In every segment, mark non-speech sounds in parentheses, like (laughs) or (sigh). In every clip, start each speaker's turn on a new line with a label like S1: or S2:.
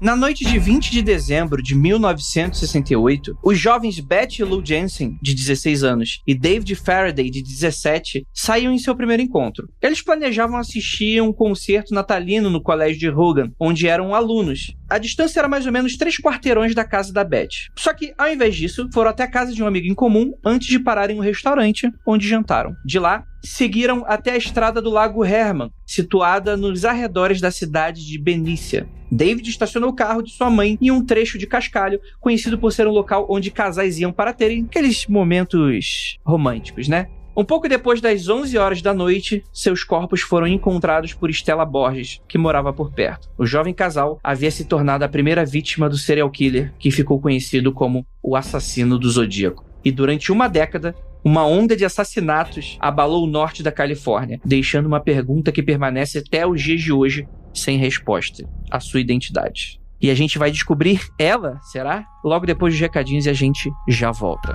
S1: Na noite de 20 de dezembro de 1968, os jovens Betty Lou Jensen, de 16 anos, e David Faraday, de 17, saíam em seu primeiro encontro. Eles planejavam assistir um concerto natalino no colégio de Hogan, onde eram alunos. A distância era mais ou menos três quarteirões da casa da Betty. Só que, ao invés disso, foram até a casa de um amigo em comum antes de pararem no restaurante onde jantaram. De lá, seguiram até a estrada do Lago Herman, situada nos arredores da cidade de Benícia. David estacionou o carro de sua mãe em um trecho de cascalho, conhecido por ser um local onde casais iam para terem aqueles momentos românticos, né? Um pouco depois das 11 horas da noite, seus corpos foram encontrados por Stella Borges, que morava por perto. O jovem casal havia se tornado a primeira vítima do serial killer, que ficou conhecido como o assassino do Zodíaco. E durante uma década, uma onda de assassinatos abalou o norte da Califórnia, deixando uma pergunta que permanece até os dias de hoje sem resposta: a sua identidade. E a gente vai descobrir ela, será? Logo depois dos recadinhos e a gente já volta.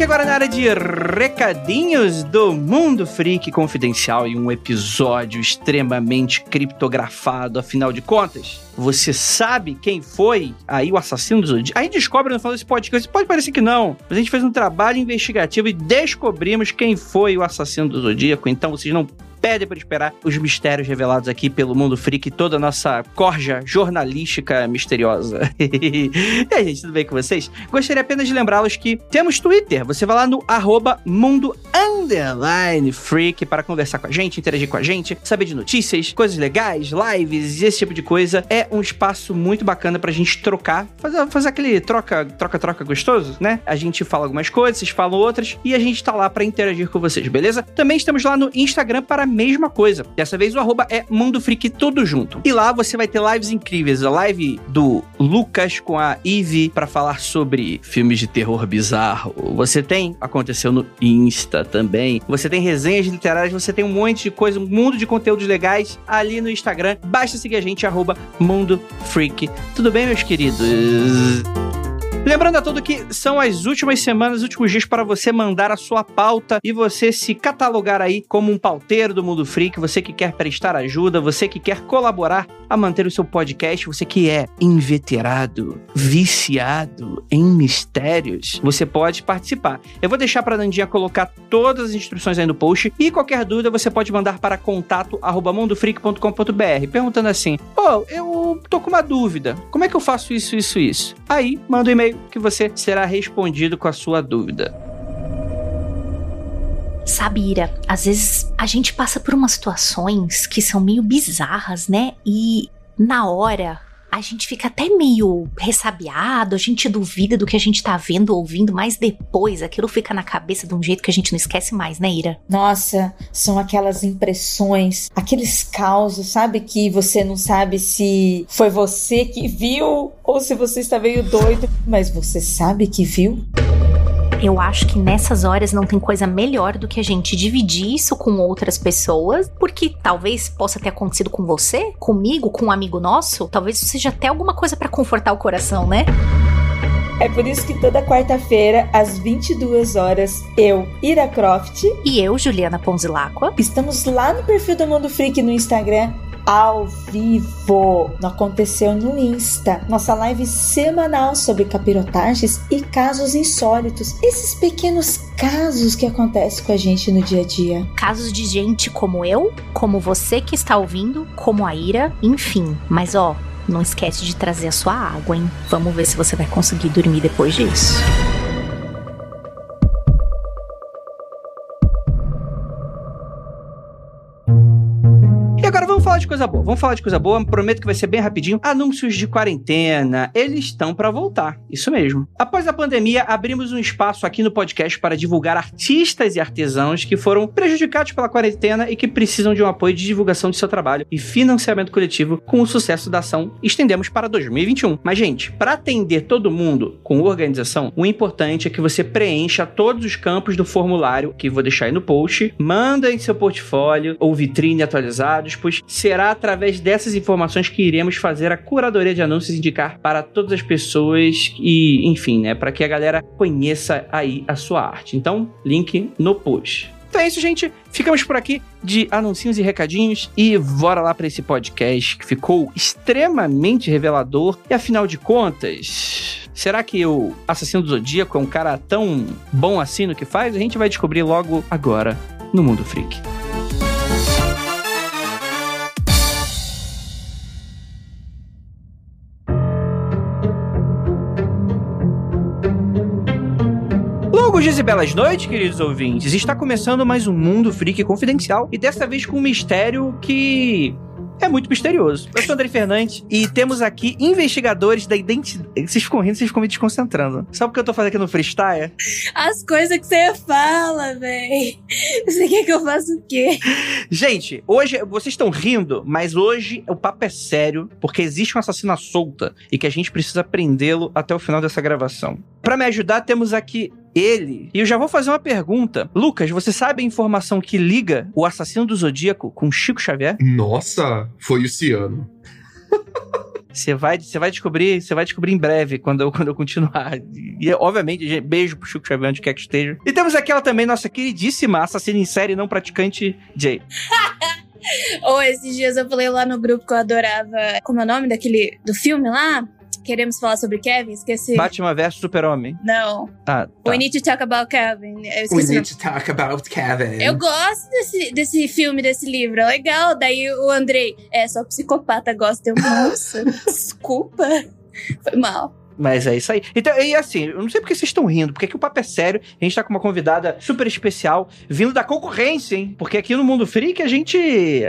S1: Aqui agora na área de recadinhos do Mundo Freak Confidencial e um episódio extremamente criptografado, afinal de contas. Você sabe quem foi aí o assassino do Zodíaco? Aí descobre no final desse podcast. Pode parecer que não, mas a gente fez um trabalho investigativo e descobrimos quem foi o assassino do Zodíaco. Então vocês não perde por esperar os mistérios revelados aqui pelo Mundo Freak e toda a nossa corja jornalística misteriosa. (laughs) e aí, gente, tudo bem com vocês? Gostaria apenas de lembrá-los que temos Twitter. Você vai lá no arroba mundo freak para conversar com a gente, interagir com a gente, saber de notícias, coisas legais, lives e esse tipo de coisa. É um espaço muito bacana pra gente trocar, fazer, fazer aquele troca, troca, troca gostoso, né? A gente fala algumas coisas, vocês falam outras e a gente tá lá para interagir com vocês, beleza? Também estamos lá no Instagram para mesma coisa. Dessa vez o arroba é Mundo Freak tudo junto. E lá você vai ter lives incríveis. A live do Lucas com a Eve para falar sobre filmes de terror bizarro. Você tem, aconteceu no Insta também. Você tem resenhas literárias, você tem um monte de coisa, um mundo de conteúdos legais ali no Instagram. Basta seguir a gente, arroba Mundo Freak. Tudo bem, meus queridos? Lembrando a todo que são as últimas semanas, os últimos dias para você mandar a sua pauta e você se catalogar aí como um pauteiro do Mundo Freak, você que quer prestar ajuda, você que quer colaborar a manter o seu podcast, você que é inveterado, viciado em mistérios, você pode participar. Eu vou deixar para a Nandinha colocar todas as instruções aí no post e qualquer dúvida você pode mandar para contato@mundofreak.com.br perguntando assim: "Pô, oh, eu tô com uma dúvida. Como é que eu faço isso, isso, isso?" Aí, manda um e-mail que você será respondido com a sua dúvida.
S2: Sabe, Ira, às vezes a gente passa por umas situações que são meio bizarras, né? E na hora a gente fica até meio ressabiado, a gente duvida do que a gente tá vendo, ouvindo, mas depois aquilo fica na cabeça de um jeito que a gente não esquece mais, né, Ira?
S3: Nossa, são aquelas impressões, aqueles causos, sabe? Que você não sabe se foi você que viu ou se você está meio doido, mas você sabe que viu?
S2: Eu acho que nessas horas não tem coisa melhor do que a gente dividir isso com outras pessoas, porque talvez possa ter acontecido com você, comigo, com um amigo nosso, talvez seja até alguma coisa para confortar o coração, né?
S3: É por isso que toda quarta-feira, às 22 horas, eu, Ira Croft.
S2: E eu, Juliana Ponzilacqua.
S3: Estamos lá no perfil do Mundo Freak no Instagram ao vivo. Não aconteceu no Insta. Nossa live semanal sobre capirotagens e casos insólitos. Esses pequenos casos que acontecem com a gente no dia a dia.
S2: Casos de gente como eu, como você que está ouvindo, como a Ira, enfim. Mas ó, não esquece de trazer a sua água, hein? Vamos ver se você vai conseguir dormir depois disso.
S1: Coisa boa. Vamos falar de coisa boa. Prometo que vai ser bem rapidinho. Anúncios de quarentena. Eles estão para voltar. Isso mesmo. Após a pandemia, abrimos um espaço aqui no podcast para divulgar artistas e artesãos que foram prejudicados pela quarentena e que precisam de um apoio de divulgação de seu trabalho e financiamento coletivo com o sucesso da ação. Estendemos para 2021. Mas, gente, para atender todo mundo com organização, o importante é que você preencha todos os campos do formulário que vou deixar aí no post. Manda em seu portfólio ou vitrine atualizados, pois será através dessas informações que iremos fazer a curadoria de anúncios indicar para todas as pessoas e, enfim, né, para que a galera conheça aí a sua arte. Então, link no post. Então é isso, gente. Ficamos por aqui de anuncinhos e recadinhos e bora lá para esse podcast que ficou extremamente revelador. E afinal de contas, será que o assassino do Zodíaco é um cara tão bom assim no que faz? A gente vai descobrir logo agora no Mundo Freak. Longos dias e belas noites, queridos ouvintes. Está começando mais um Mundo Freak Confidencial e dessa vez com um mistério que é muito misterioso. Eu sou o André Fernandes e temos aqui investigadores da identidade. Vocês ficam rindo, vocês ficam me desconcentrando. Sabe o que eu tô fazendo aqui no freestyle?
S4: As coisas que você fala, véi. Você quer que eu faça o quê?
S1: Gente, hoje vocês estão rindo, mas hoje o papo é sério, porque existe uma assassina solta e que a gente precisa prendê-lo até o final dessa gravação. Para me ajudar, temos aqui ele. E eu já vou fazer uma pergunta. Lucas, você sabe a informação que liga o assassino do Zodíaco com Chico Xavier?
S5: Nossa, foi o Ciano.
S1: Você vai, você vai descobrir, você vai descobrir em breve quando eu, quando eu continuar. E obviamente, beijo pro Chico Xavier onde quer que esteja. E temos aquela também nossa queridíssima assassina em série não praticante Jay. (laughs)
S4: Ou oh, esses dias eu falei lá no grupo que eu adorava. Como é o nome daquele do filme lá? Queremos falar sobre Kevin? Esqueci.
S1: Batman vs Super-Homem.
S4: Não.
S1: Ah, tá.
S4: We need to talk about Kevin. Eu
S5: We need to talk about Kevin.
S4: Eu gosto desse, desse filme, desse livro. É legal. Daí o Andrei, é, só psicopata gosta. Eu, nossa, (laughs) desculpa. Foi mal.
S1: Mas é isso aí. Então, e assim, eu não sei porque vocês estão rindo, porque aqui o papo é sério. A gente tá com uma convidada super especial, vindo da concorrência, hein? Porque aqui no Mundo Freak a gente,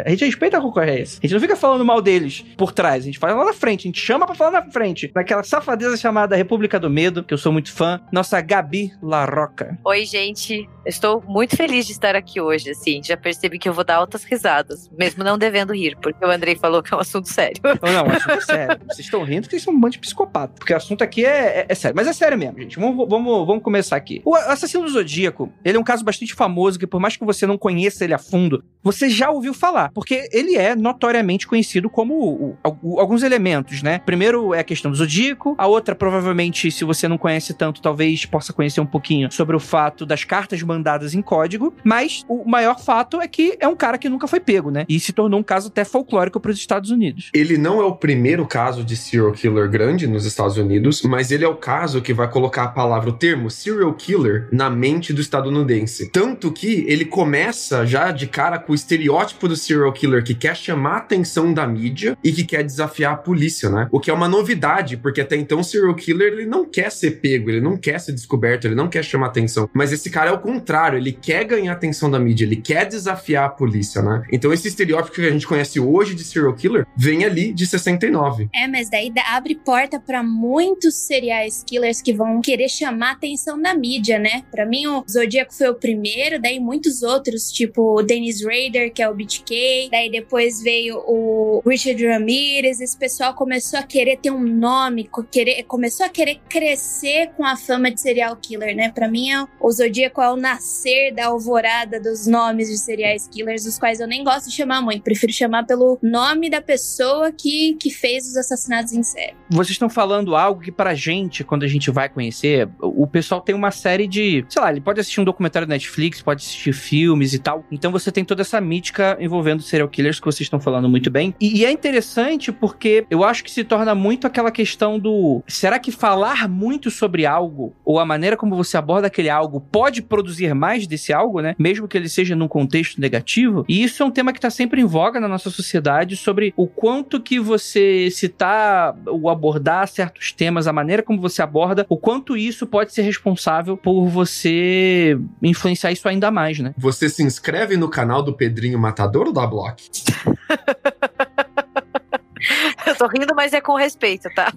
S1: a gente respeita a concorrência. A gente não fica falando mal deles por trás, a gente fala lá na frente, a gente chama pra falar na frente. Naquela safadeza chamada República do Medo, que eu sou muito fã. Nossa Gabi Larroca.
S6: Oi, gente. Estou muito feliz de estar aqui hoje, assim. Já percebi que eu vou dar altas risadas, mesmo não devendo rir, porque o Andrei falou que é um assunto sério.
S1: Não, não, o assunto é sério. Vocês estão rindo porque são um bando de psicopata. Porque o assunto aqui é, é, é, sério. Mas é sério mesmo, gente. Vamos, vamos, vamos começar aqui. O Assassino do Zodíaco, ele é um caso bastante famoso que, por mais que você não conheça ele a fundo, você já ouviu falar. Porque ele é notoriamente conhecido como o, o, alguns elementos, né? Primeiro é a questão do Zodíaco. A outra, provavelmente, se você não conhece tanto, talvez possa conhecer um pouquinho sobre o fato das cartas mandadas em código. Mas o maior fato é que é um cara que nunca foi pego, né? E se tornou um caso até folclórico para os Estados Unidos.
S5: Ele não é o primeiro caso de serial killer grande nos Estados Unidos, mas ele é o caso que vai colocar a palavra, o termo serial killer na mente do estadunidense. Tanto que ele começa já de cara com o estereótipo do serial killer que quer chamar a atenção da mídia e que quer desafiar a polícia, né? O que é uma novidade, porque até então o serial killer ele não quer ser pego, ele não quer ser descoberto, ele não quer chamar atenção. Mas esse cara é o contrário, ele quer ganhar a atenção da mídia, ele quer desafiar a polícia, né? Então esse estereótipo que a gente conhece hoje de serial killer vem ali de 69.
S4: É, mas daí abre porta para muitos serial killers que vão querer chamar a atenção da mídia, né? Para mim o Zodíaco foi o primeiro, daí muitos outros, tipo o Dennis Rader, que é o BTK, daí depois veio o Richard Ramirez, esse pessoal começou a querer ter um nome, querer, começou a querer crescer com a fama de serial killer, né? Para mim o Zodíaco é o nascer da alvorada dos nomes de serial killers, os quais eu nem gosto de chamar muito, prefiro chamar pelo nome da pessoa que, que fez os assassinatos em série.
S1: Vocês estão falando algo que pra gente, quando a gente vai conhecer, o pessoal tem uma série de, sei lá, ele pode assistir um documentário da Netflix, pode assistir filmes e tal. Então você tem toda essa mítica envolvendo serial killers que vocês estão falando muito bem. E, e é interessante porque eu acho que se torna muito aquela questão do será que falar muito sobre algo ou a maneira como você aborda aquele algo pode produzir mais desse algo, né? Mesmo que ele seja num contexto negativo. E isso é um tema que tá sempre em voga na nossa sociedade sobre o quanto que você citar ou abordar certos temas, a maneira como você aborda, o quanto isso pode ser responsável por você influenciar isso ainda mais, né?
S5: Você se inscreve no canal do Pedrinho Matador ou da Block? (laughs) (laughs)
S6: Tô rindo, mas é com respeito, tá?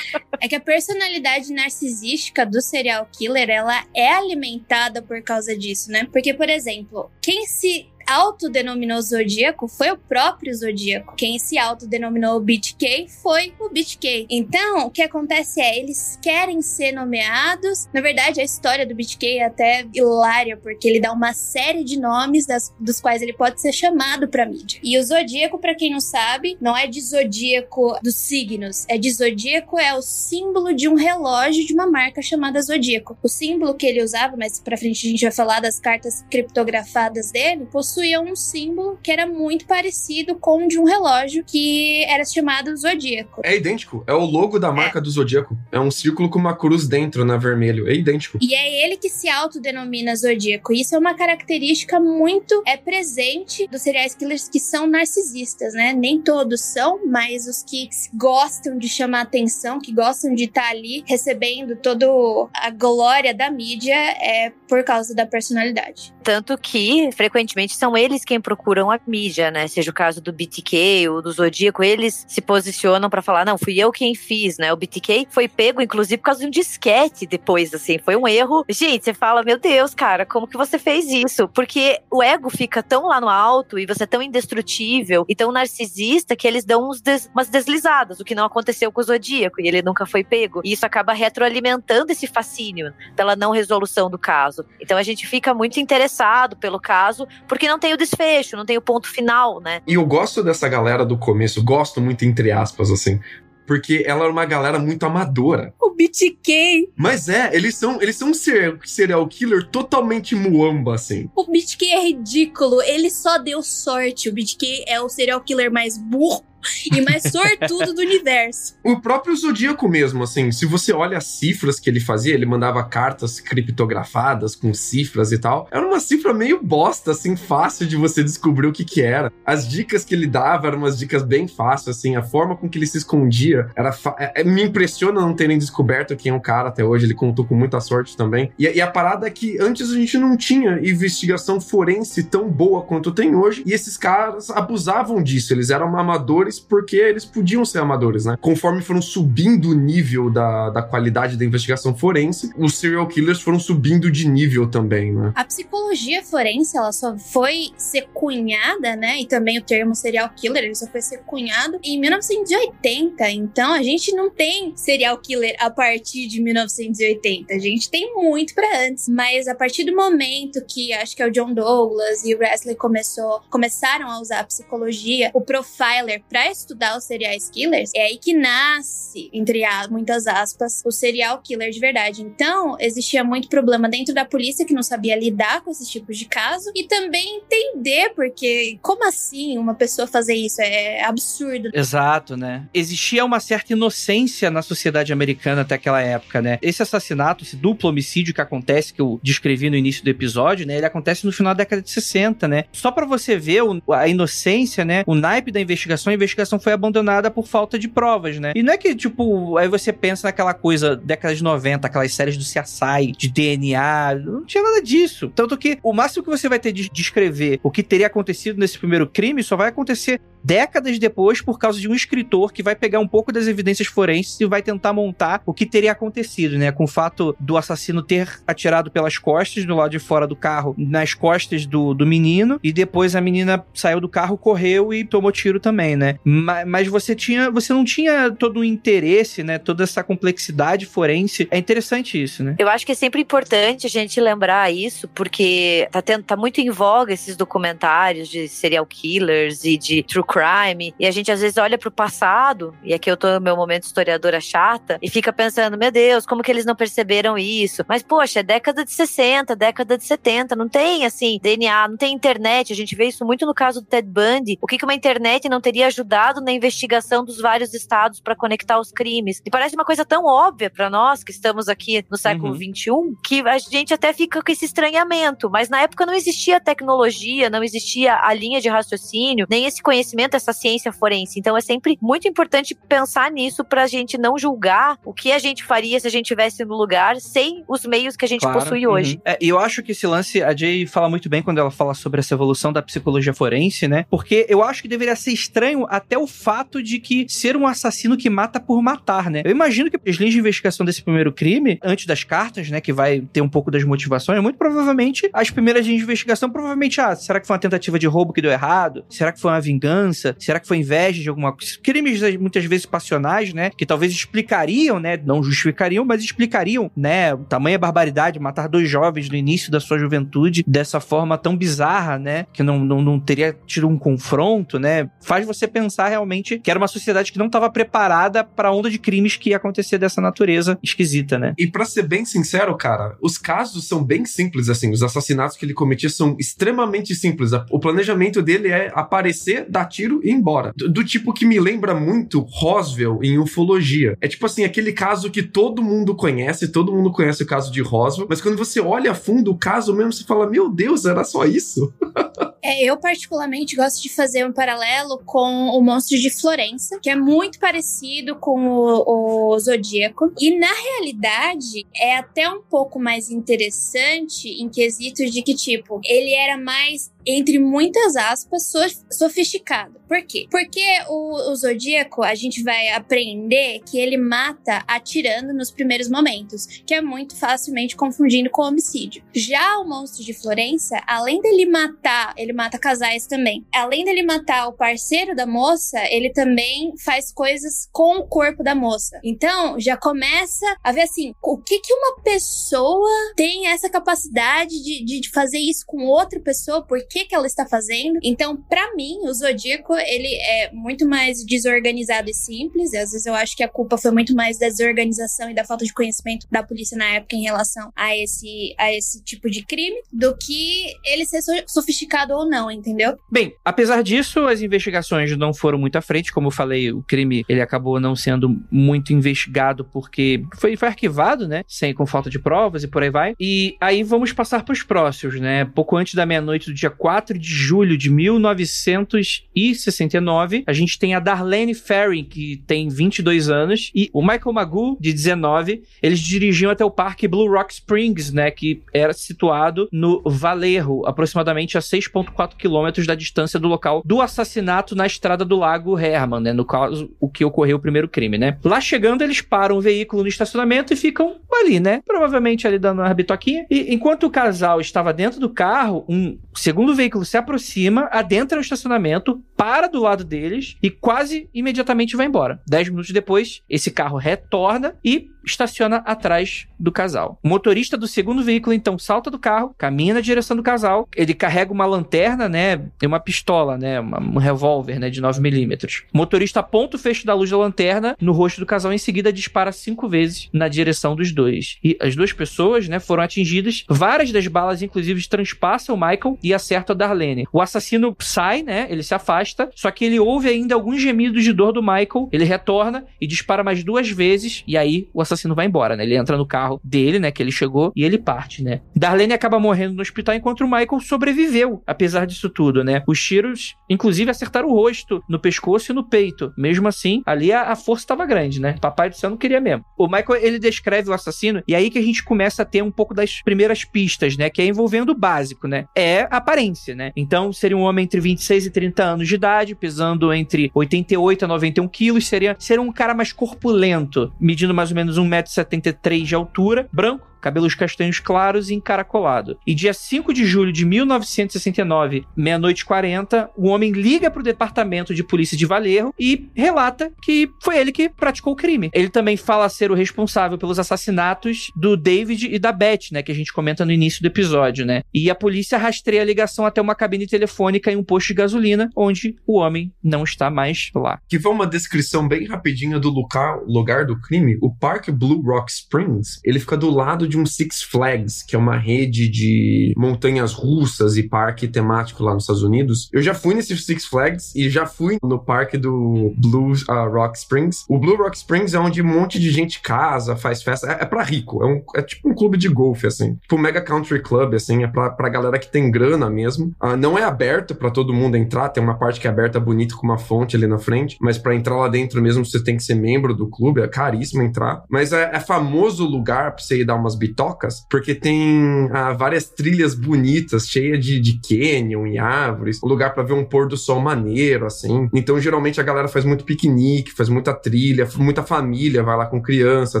S4: é que a personalidade narcisística do serial killer, ela é alimentada por causa disso, né? Porque, por exemplo, quem se autodenominou Zodíaco foi o próprio Zodíaco. Quem se autodenominou BTK foi o BTK. Então, o que acontece é, eles querem ser nomeados. Na verdade, a história do BTK é até hilária, porque ele dá uma série de nomes das, dos quais ele pode ser chamado pra mídia. E o Zodíaco, para quem não sabe, não é de Zodíaco dos signos, é de Zodíaco é o símbolo de um relógio de uma marca chamada Zodíaco. O símbolo que ele usava, mas pra frente a gente vai falar das cartas criptografadas dele, possui possuía um símbolo que era muito parecido com o de um relógio que era chamado Zodíaco.
S5: É idêntico, é o logo da marca é. do Zodíaco. É um círculo com uma cruz dentro, na vermelho. É idêntico.
S4: E é ele que se autodenomina Zodíaco. Isso é uma característica muito é presente dos serial killers que são narcisistas, né? Nem todos são, mas os que gostam de chamar atenção, que gostam de estar tá ali recebendo toda a glória da mídia é por causa da personalidade.
S6: Tanto que, frequentemente, são eles quem procuram a mídia, né? Seja o caso do BTK ou do Zodíaco, eles se posicionam para falar, não, fui eu quem fiz, né? O BTK foi pego, inclusive, por causa de um disquete depois, assim, foi um erro. Gente, você fala, meu Deus, cara, como que você fez isso? Porque o ego fica tão lá no alto e você é tão indestrutível e tão narcisista que eles dão des umas deslizadas, o que não aconteceu com o Zodíaco e ele nunca foi pego. E isso acaba retroalimentando esse fascínio pela não resolução do caso. Então a gente fica muito interessado pelo caso, porque não não tem o desfecho, não tem o ponto final, né?
S5: E eu gosto dessa galera do começo, gosto muito entre aspas, assim, porque ela era uma galera muito amadora.
S4: O BTK.
S5: Mas é, eles são, eles são um serial killer totalmente muamba, assim.
S4: O BTK é ridículo, ele só deu sorte. O BTK é o serial killer mais burro e mais sortudo do universo.
S5: O próprio Zodíaco mesmo, assim, se você olha as cifras que ele fazia, ele mandava cartas criptografadas com cifras e tal. Era uma cifra meio bosta, assim, fácil de você descobrir o que que era. As dicas que ele dava eram umas dicas bem fáceis, assim, a forma com que ele se escondia era é, é, me impressiona não terem descoberto quem é o cara até hoje, ele contou com muita sorte também. E, e a parada é que antes a gente não tinha investigação forense tão boa quanto tem hoje, e esses caras abusavam disso, eles eram amadores amadores porque eles podiam ser amadores, né? Conforme foram subindo o nível da, da qualidade da investigação forense, os serial killers foram subindo de nível também, né?
S4: A psicologia forense, ela só foi ser cunhada, né? E também o termo serial killer, ele só foi ser cunhado em 1980. Então a gente não tem serial killer a partir de 1980. A gente tem muito para antes. Mas a partir do momento que acho que é o John Douglas e o Wesley começou, começaram a usar a psicologia, o profiler para estudar os serial killers, é aí que nasce, entre muitas aspas, o serial killer de verdade. Então, existia muito problema dentro da polícia que não sabia lidar com esses tipos de caso e também entender porque como assim uma pessoa fazer isso é absurdo.
S1: Exato, né? Existia uma certa inocência na sociedade americana até aquela época, né? Esse assassinato, esse duplo homicídio que acontece que eu descrevi no início do episódio, né? Ele acontece no final da década de 60, né? Só para você ver a inocência, né? O naipe da investigação, a investigação investigação foi abandonada por falta de provas, né? E não é que, tipo, aí você pensa naquela coisa, década de 90, aquelas séries do CSI, de DNA, não tinha nada disso. Tanto que o máximo que você vai ter de descrever o que teria acontecido nesse primeiro crime só vai acontecer décadas depois por causa de um escritor que vai pegar um pouco das evidências forenses e vai tentar montar o que teria acontecido, né? Com o fato do assassino ter atirado pelas costas, do lado de fora do carro, nas costas do, do menino, e depois a menina saiu do carro, correu e tomou tiro também, né? Mas, mas você tinha, você não tinha todo o interesse, né? Toda essa complexidade forense. É interessante isso, né?
S6: Eu acho que é sempre importante a gente lembrar isso, porque tá, tendo, tá muito em voga esses documentários de serial killers e de true crime. E a gente às vezes olha pro passado, e aqui eu tô no meu momento historiadora chata, e fica pensando, meu Deus, como que eles não perceberam isso? Mas, poxa, é década de 60, década de 70, não tem, assim, DNA, não tem internet. A gente vê isso muito no caso do Ted Bundy. O que, que uma internet não teria ajudado na investigação dos vários estados para conectar os crimes? E parece uma coisa tão óbvia para nós que estamos aqui no século uhum. 21 que a gente até fica com esse estranhamento. Mas na época não existia tecnologia, não existia a linha de raciocínio, nem esse conhecimento essa ciência forense. Então é sempre muito importante pensar nisso para a gente não julgar o que a gente faria se a gente estivesse no lugar sem os meios que a gente claro, possui uhum. hoje.
S1: É, e eu acho que esse lance, a Jay fala muito bem quando ela fala sobre essa evolução da psicologia forense, né? Porque eu acho que deveria ser estranho até o fato de que ser um assassino que mata por matar, né? Eu imagino que as linhas de investigação desse primeiro crime, antes das cartas, né, que vai ter um pouco das motivações, muito provavelmente as primeiras linhas de investigação provavelmente, ah, será que foi uma tentativa de roubo que deu errado? Será que foi uma vingança? Será que foi inveja de alguma coisa? Crimes muitas vezes passionais, né, que talvez explicariam, né, não justificariam, mas explicariam, né, tamanha barbaridade matar dois jovens no início da sua juventude dessa forma tão bizarra, né, que não, não, não teria tido um confronto, né, faz você pensar realmente que era uma sociedade que não estava preparada para a onda de crimes que ia acontecer dessa natureza esquisita, né?
S5: E para ser bem sincero, cara, os casos são bem simples assim, os assassinatos que ele cometia são extremamente simples. O planejamento dele é aparecer, dar tiro e ir embora. Do, do tipo que me lembra muito Roswell em ufologia. É tipo assim, aquele caso que todo mundo conhece, todo mundo conhece o caso de Roswell, mas quando você olha a fundo o caso mesmo, você fala: "Meu Deus, era só isso?" (laughs)
S4: É, eu particularmente gosto de fazer um paralelo com o Monstro de Florença, que é muito parecido com o, o Zodíaco. E na realidade é até um pouco mais interessante em quesitos de que, tipo, ele era mais entre muitas aspas, sofisticado. Por quê? Porque o, o, Zodíaco, a gente vai aprender que ele mata atirando nos primeiros momentos, que é muito facilmente confundindo com homicídio. Já o monstro de Florença, além dele matar, ele mata casais também. Além dele matar o parceiro da moça, ele também faz coisas com o corpo da moça. Então, já começa a ver assim, o que que uma pessoa tem essa capacidade de, de fazer isso com outra pessoa? Porque que, que ela está fazendo. Então, para mim, o Zodíaco, ele é muito mais desorganizado e simples. E às vezes eu acho que a culpa foi muito mais da desorganização e da falta de conhecimento da polícia na época em relação a esse, a esse tipo de crime, do que ele ser sofisticado ou não, entendeu?
S1: Bem, apesar disso, as investigações não foram muito à frente. Como eu falei, o crime ele acabou não sendo muito investigado porque foi, foi arquivado, né? Sem com falta de provas e por aí vai. E aí vamos passar para os próximos, né? Pouco antes da meia-noite do dia 4 de julho de 1969, a gente tem a Darlene Ferry, que tem 22 anos, e o Michael Magoo, de 19. Eles dirigiam até o parque Blue Rock Springs, né, que era situado no Valerro, aproximadamente a 6,4 quilômetros da distância do local do assassinato na estrada do Lago Herman, né, no caso, o que ocorreu o primeiro crime, né. Lá chegando, eles param o veículo no estacionamento e ficam ali, né, provavelmente ali dando uma bitoquinha. E enquanto o casal estava dentro do carro, um segundo veículo se aproxima, adentra o estacionamento, para do lado deles e quase imediatamente vai embora. Dez minutos depois, esse carro retorna e estaciona atrás do casal. O motorista do segundo veículo então salta do carro, caminha na direção do casal, ele carrega uma lanterna, né, e uma pistola, né, uma, um revólver, né, de 9 milímetros. O motorista aponta o fecho da luz da lanterna no rosto do casal e em seguida dispara cinco vezes na direção dos dois. E as duas pessoas, né, foram atingidas. Várias das balas, inclusive, transpassam o Michael e acertam a Darlene. O assassino sai, né, ele se afasta, só que ele ouve ainda alguns gemidos de dor do Michael, ele retorna e dispara mais duas vezes e aí o assassino vai embora, né? Ele entra no carro dele, né? Que ele chegou e ele parte, né? Darlene acaba morrendo no hospital enquanto o Michael sobreviveu, apesar disso tudo, né? Os tiros, inclusive, acertaram o rosto, no pescoço e no peito. Mesmo assim, ali a, a força estava grande, né? Papai do céu não queria mesmo. O Michael, ele descreve o assassino e aí que a gente começa a ter um pouco das primeiras pistas, né? Que é envolvendo o básico, né? É aparência, né? Então, seria um homem entre 26 e 30 anos de idade, pesando entre 88 a 91 quilos, seria, seria um cara mais corpulento, medindo mais ou menos um 1,73m de altura, branco, cabelos castanhos claros e encaracolado. E dia 5 de julho de 1969, meia-noite 40, o homem liga para o departamento de polícia de Valerro e relata que foi ele que praticou o crime. Ele também fala ser o responsável pelos assassinatos do David e da Beth, né, que a gente comenta no início do episódio, né? E a polícia rastreia a ligação até uma cabine telefônica em um posto de gasolina, onde o homem não está mais lá.
S5: Que foi uma descrição bem rapidinha do lugar, lugar do crime. O Parque Blue Rock Springs, ele fica do lado de de um Six Flags, que é uma rede de montanhas russas e parque temático lá nos Estados Unidos. Eu já fui nesse Six Flags e já fui no parque do Blue uh, Rock Springs. O Blue Rock Springs é onde um monte de gente casa, faz festa. É, é pra rico. É, um, é tipo um clube de golfe, assim. Tipo um mega country club, assim. É pra, pra galera que tem grana mesmo. Uh, não é aberto para todo mundo entrar. Tem uma parte que é aberta bonita com uma fonte ali na frente. Mas para entrar lá dentro mesmo, você tem que ser membro do clube. É caríssimo entrar. Mas é, é famoso lugar pra você ir dar umas bitocas, porque tem ah, várias trilhas bonitas, cheias de, de canyon e árvores, um lugar para ver um pôr do sol maneiro, assim. Então, geralmente, a galera faz muito piquenique, faz muita trilha, muita família vai lá com criança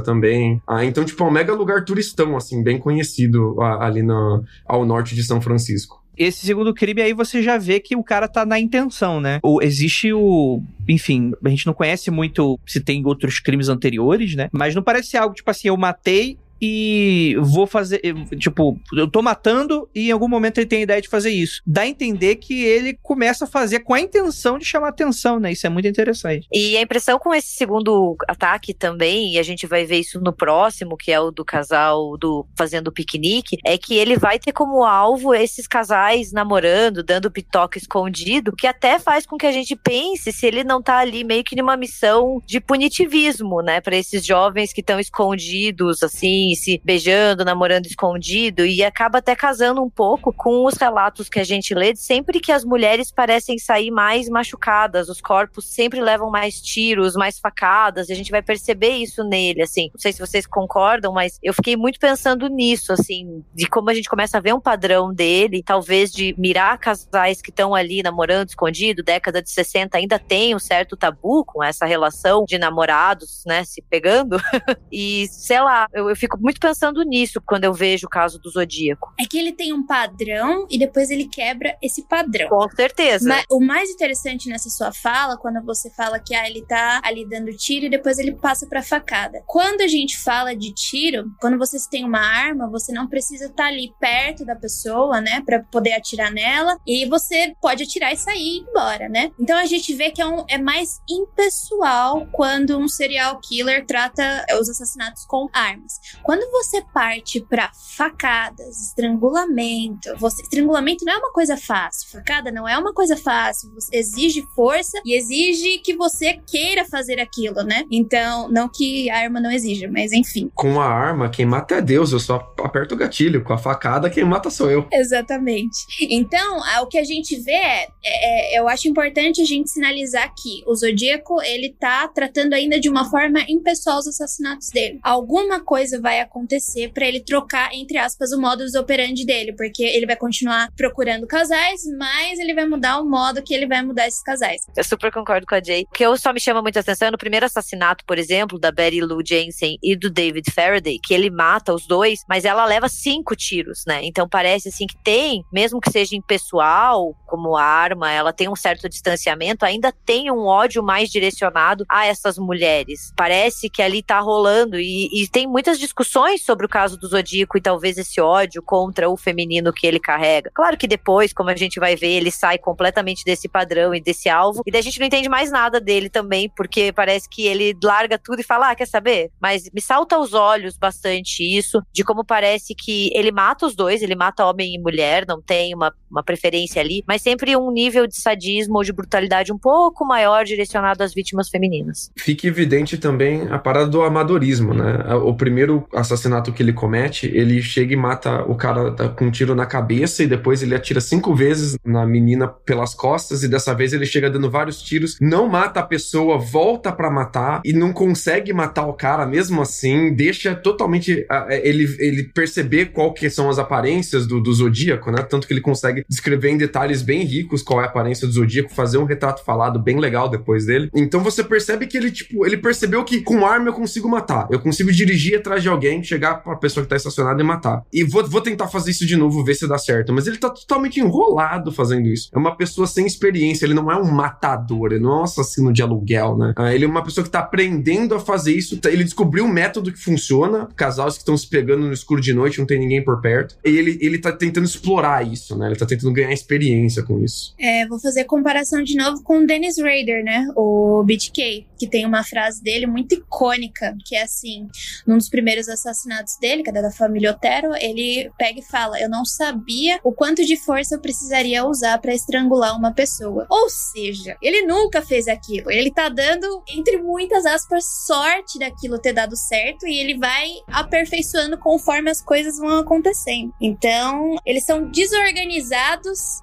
S5: também. Ah, então, tipo, é um mega lugar turistão, assim, bem conhecido ah, ali no, ao norte de São Francisco.
S1: Esse segundo crime aí você já vê que o cara tá na intenção, né? Existe o. Enfim, a gente não conhece muito se tem outros crimes anteriores, né? Mas não parece ser algo tipo assim, eu matei e vou fazer. Tipo, eu tô matando e em algum momento ele tem a ideia de fazer isso. Dá a entender que ele começa a fazer com a intenção de chamar atenção, né? Isso é muito interessante.
S6: E a impressão com esse segundo ataque também, e a gente vai ver isso no próximo, que é o do casal do fazendo piquenique, é que ele vai ter como alvo esses casais namorando, dando pitoque escondido, que até faz com que a gente pense se ele não tá ali meio que numa missão de punitivismo, né? Para esses jovens que estão escondidos, assim, se beijando, namorando escondido, e acaba até casando um pouco com os relatos que a gente lê de sempre que as mulheres parecem sair mais machucadas, os corpos sempre levam mais tiros, mais facadas, e a gente vai perceber isso nele, assim. Não sei se vocês concordam, mas eu fiquei muito pensando nisso, assim, de como a gente começa a ver um padrão dele, talvez de mirar casais que estão ali namorando escondido, década de 60 ainda tem um certo tabu com essa relação de namorados, né, se pegando. (laughs) e sei lá, eu, eu fico muito pensando nisso quando eu vejo o caso do Zodíaco.
S4: É que ele tem um padrão e depois ele quebra esse padrão.
S6: Com certeza.
S4: Mas o mais interessante nessa sua fala, quando você fala que ah, ele tá ali dando tiro e depois ele passa pra facada. Quando a gente fala de tiro, quando você tem uma arma, você não precisa estar tá ali perto da pessoa, né, para poder atirar nela e você pode atirar e sair e ir embora, né? Então a gente vê que é, um, é mais impessoal quando um serial killer trata os assassinatos com armas. Quando você parte para facadas, estrangulamento, você, estrangulamento não é uma coisa fácil, facada não é uma coisa fácil, você exige força e exige que você queira fazer aquilo, né? Então, não que a arma não exija, mas enfim.
S5: Com a arma, quem mata é Deus, eu só aperto o gatilho. Com a facada, quem mata sou eu.
S4: Exatamente. Então, o que a gente vê é, é, é eu acho importante a gente sinalizar que o Zodíaco, ele tá tratando ainda de uma forma impessoal os assassinatos dele. Alguma coisa vai acontecer para ele trocar, entre aspas, o modus operandi dele, porque ele vai continuar procurando casais, mas ele vai mudar o modo que ele vai mudar esses casais.
S6: Eu super concordo com a Jay. O que eu só me chama muita atenção é no primeiro assassinato, por exemplo, da Betty Lou Jensen e do David Faraday, que ele mata os dois, mas ela leva cinco tiros, né? Então parece assim que tem, mesmo que seja impessoal, como arma, ela tem um certo distanciamento, ainda tem um ódio mais direcionado a essas mulheres. Parece que ali tá rolando e, e tem muitas discussões discussões sobre o caso do Zodíaco e talvez esse ódio contra o feminino que ele carrega. Claro que depois, como a gente vai ver, ele sai completamente desse padrão e desse alvo, e daí a gente não entende mais nada dele também, porque parece que ele larga tudo e fala: Ah, quer saber? Mas me salta aos olhos bastante isso, de como parece que ele mata os dois, ele mata homem e mulher, não tem uma, uma preferência ali, mas sempre um nível de sadismo ou de brutalidade um pouco maior direcionado às vítimas femininas.
S5: Fica evidente também a parada do amadorismo, né? O primeiro assassinato que ele comete, ele chega e mata o cara com um tiro na cabeça e depois ele atira cinco vezes na menina pelas costas e dessa vez ele chega dando vários tiros, não mata a pessoa, volta para matar e não consegue matar o cara mesmo assim, deixa totalmente é, ele, ele perceber qual que são as aparências do, do Zodíaco, né? Tanto que ele consegue descrever em detalhes bem ricos qual é a aparência do Zodíaco, fazer um retrato falado bem legal depois dele. Então você percebe que ele, tipo, ele percebeu que com arma eu consigo matar, eu consigo dirigir atrás de alguém chegar pra pessoa que tá estacionada e matar. E vou, vou tentar fazer isso de novo, ver se dá certo. Mas ele tá totalmente enrolado fazendo isso. É uma pessoa sem experiência, ele não é um matador, ele não é um assassino de aluguel, né? Ah, ele é uma pessoa que tá aprendendo a fazer isso. Ele descobriu um método que funciona. Casais que estão se pegando no escuro de noite, não tem ninguém por perto. E ele, ele tá tentando explorar isso, né? Ele tá tentando ganhar experiência com isso.
S4: É, vou fazer comparação de novo com o Dennis Rader, né? O BTK, que tem uma frase dele muito icônica, que é assim, num dos primeiros assassinatos dele, que é da família Otero, ele pega e fala: Eu não sabia o quanto de força eu precisaria usar para estrangular uma pessoa. Ou seja, ele nunca fez aquilo. Ele tá dando, entre muitas aspas, sorte daquilo ter dado certo e ele vai aperfeiçoando conforme as coisas vão acontecendo. Então, eles são desorganizados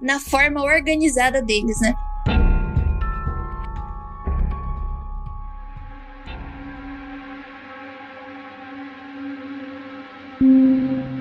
S4: na forma organizada deles, né?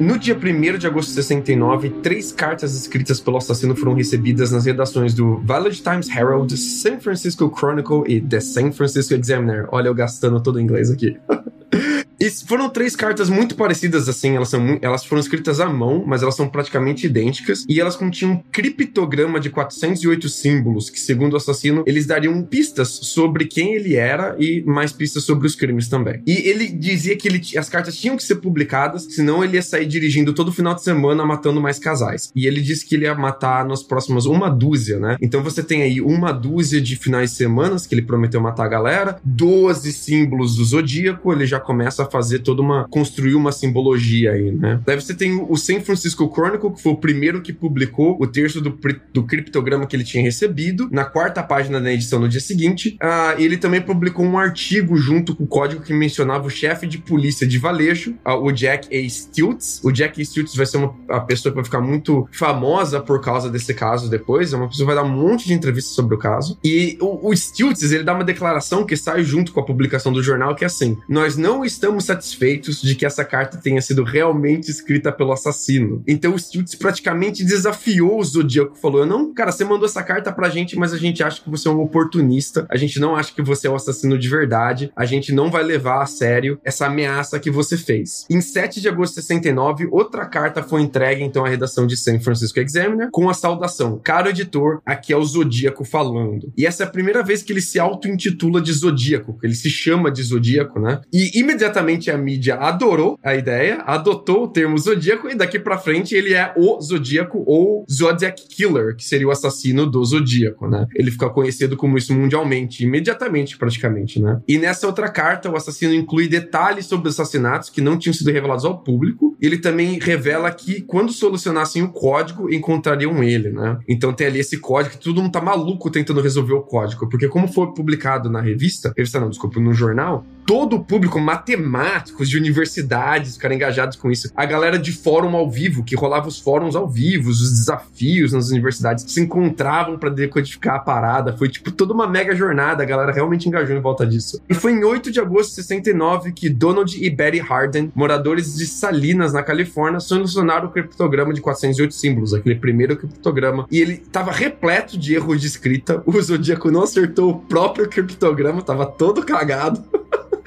S5: no dia 1 de agosto de 69, três cartas escritas pelo assassino foram recebidas nas redações do Village Times Herald, San Francisco Chronicle e The San Francisco Examiner. Olha, eu gastando todo o inglês aqui. (laughs) E foram três cartas muito parecidas, assim, elas, são, elas foram escritas à mão, mas elas são praticamente idênticas, e elas continham um criptograma de 408 símbolos, que, segundo o assassino, eles dariam pistas sobre quem ele era e mais pistas sobre os crimes também. E ele dizia que ele, as cartas tinham que ser publicadas, senão ele ia sair dirigindo todo final de semana matando mais casais. E ele disse que ele ia matar nas próximas uma dúzia, né? Então você tem aí uma dúzia de finais de semanas que ele prometeu matar a galera, 12 símbolos do zodíaco, ele já começa a fazer toda uma. construir uma simbologia aí, né? Daí você tem o San Francisco Chronicle, que foi o primeiro que publicou o terço do, do criptograma que ele tinha recebido, na quarta página da edição no dia seguinte. Ah, ele também publicou um artigo junto com o código que mencionava o chefe de polícia de Valeixo, ah, o Jack A. Stilts. O Jack A. Stilts vai ser uma a pessoa que vai ficar muito famosa por causa desse caso depois. É uma pessoa que vai dar um monte de entrevistas sobre o caso. E o, o Stilts, ele dá uma declaração que sai junto com a publicação do jornal, que é assim: Nós não estamos estamos satisfeitos de que essa carta tenha sido realmente escrita pelo assassino. Então o Stiltz praticamente desafiou o Zodíaco, falou: não, cara, você mandou essa carta pra gente, mas a gente acha que você é um oportunista, a gente não acha que você é o assassino de verdade, a gente não vai levar a sério essa ameaça que você fez. Em 7 de agosto de 69, outra carta foi entregue então à redação de San Francisco Examiner com a saudação: Caro editor, aqui é o Zodíaco falando. E essa é a primeira vez que ele se auto-intitula de Zodíaco, que ele se chama de Zodíaco, né? E imediatamente a mídia adorou a ideia, adotou o termo zodíaco e daqui para frente ele é o zodíaco ou Zodiac Killer, que seria o assassino do zodíaco, né? Ele fica conhecido como isso mundialmente, imediatamente praticamente, né? E nessa outra carta, o assassino inclui detalhes sobre os assassinatos que não tinham sido revelados ao público. Ele também revela que quando solucionassem o código, encontrariam ele, né? Então tem ali esse código que todo mundo tá maluco tentando resolver o código, porque como foi publicado na revista, revista não, desculpa, no jornal, todo o público matemático matemáticos de universidades ficaram engajados com isso. A galera de fórum ao vivo, que rolava os fóruns ao vivo, os desafios nas universidades, se encontravam para decodificar a parada. Foi tipo toda uma mega jornada, a galera realmente engajou em volta disso. E foi em 8 de agosto de 69 que Donald e Betty Harden, moradores de Salinas, na Califórnia, solucionaram o criptograma de 408 símbolos, aquele primeiro criptograma. E ele estava repleto de erros de escrita. O Zodíaco não acertou o próprio criptograma, estava todo cagado. (laughs)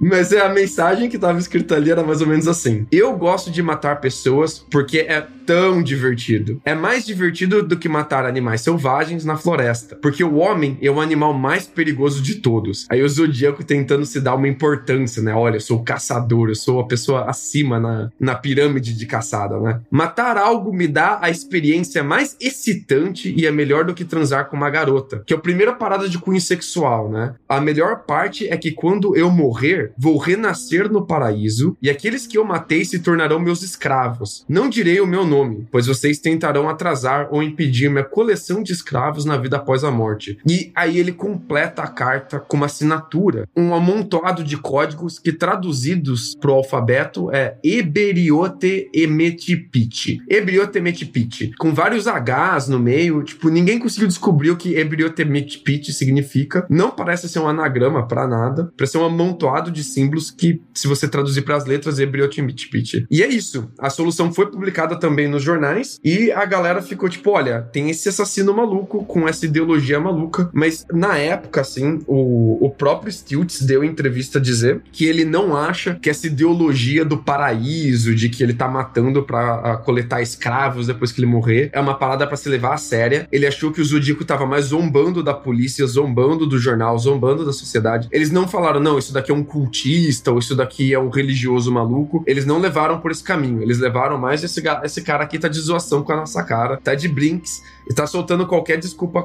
S5: Mas é a mensagem que estava escrita ali era mais ou menos assim: Eu gosto de matar pessoas porque é tão divertido. É mais divertido do que matar animais selvagens na floresta, porque o homem é o animal mais perigoso de todos. Aí o Zodíaco tentando se dar uma importância, né? Olha, eu sou o caçador, eu sou a pessoa acima na, na pirâmide de caçada, né? Matar algo me dá a experiência mais excitante e é melhor do que transar com uma garota, que é a primeira parada de cunho sexual, né? A melhor parte é que quando eu morrer, vou renascer no paraíso e aqueles que eu matei se tornarão meus escravos. Não direi o meu nome, pois vocês tentarão atrasar ou impedir minha coleção de escravos na vida após a morte. E aí ele completa a carta com uma assinatura, um amontoado de códigos que traduzidos pro alfabeto é Eberiote Emetipite. Eberiote Emetipite, com vários H's no meio, tipo, ninguém conseguiu descobrir o que Eberiote Emetipite significa. Não parece ser um anagrama para nada, parece ser um amontoado de símbolos que, se você traduzir para as letras, é Ebriotimit. E é isso. A solução foi publicada também nos jornais e a galera ficou tipo: olha, tem esse assassino maluco com essa ideologia maluca. Mas na época, assim, o, o próprio Stiltz deu entrevista a dizer que ele não acha que essa ideologia do paraíso, de que ele tá matando para coletar escravos depois que ele morrer, é uma parada para se levar a séria. Ele achou que o Zodíaco tava mais zombando da polícia, zombando do jornal, zombando da sociedade. Eles não falaram, não, isso daqui é um cultista, ou isso daqui é um religioso maluco. Eles não levaram por esse caminho. Eles levaram mais esse, esse cara aqui tá de zoação com a nossa cara, tá de brinks e tá soltando qualquer desculpa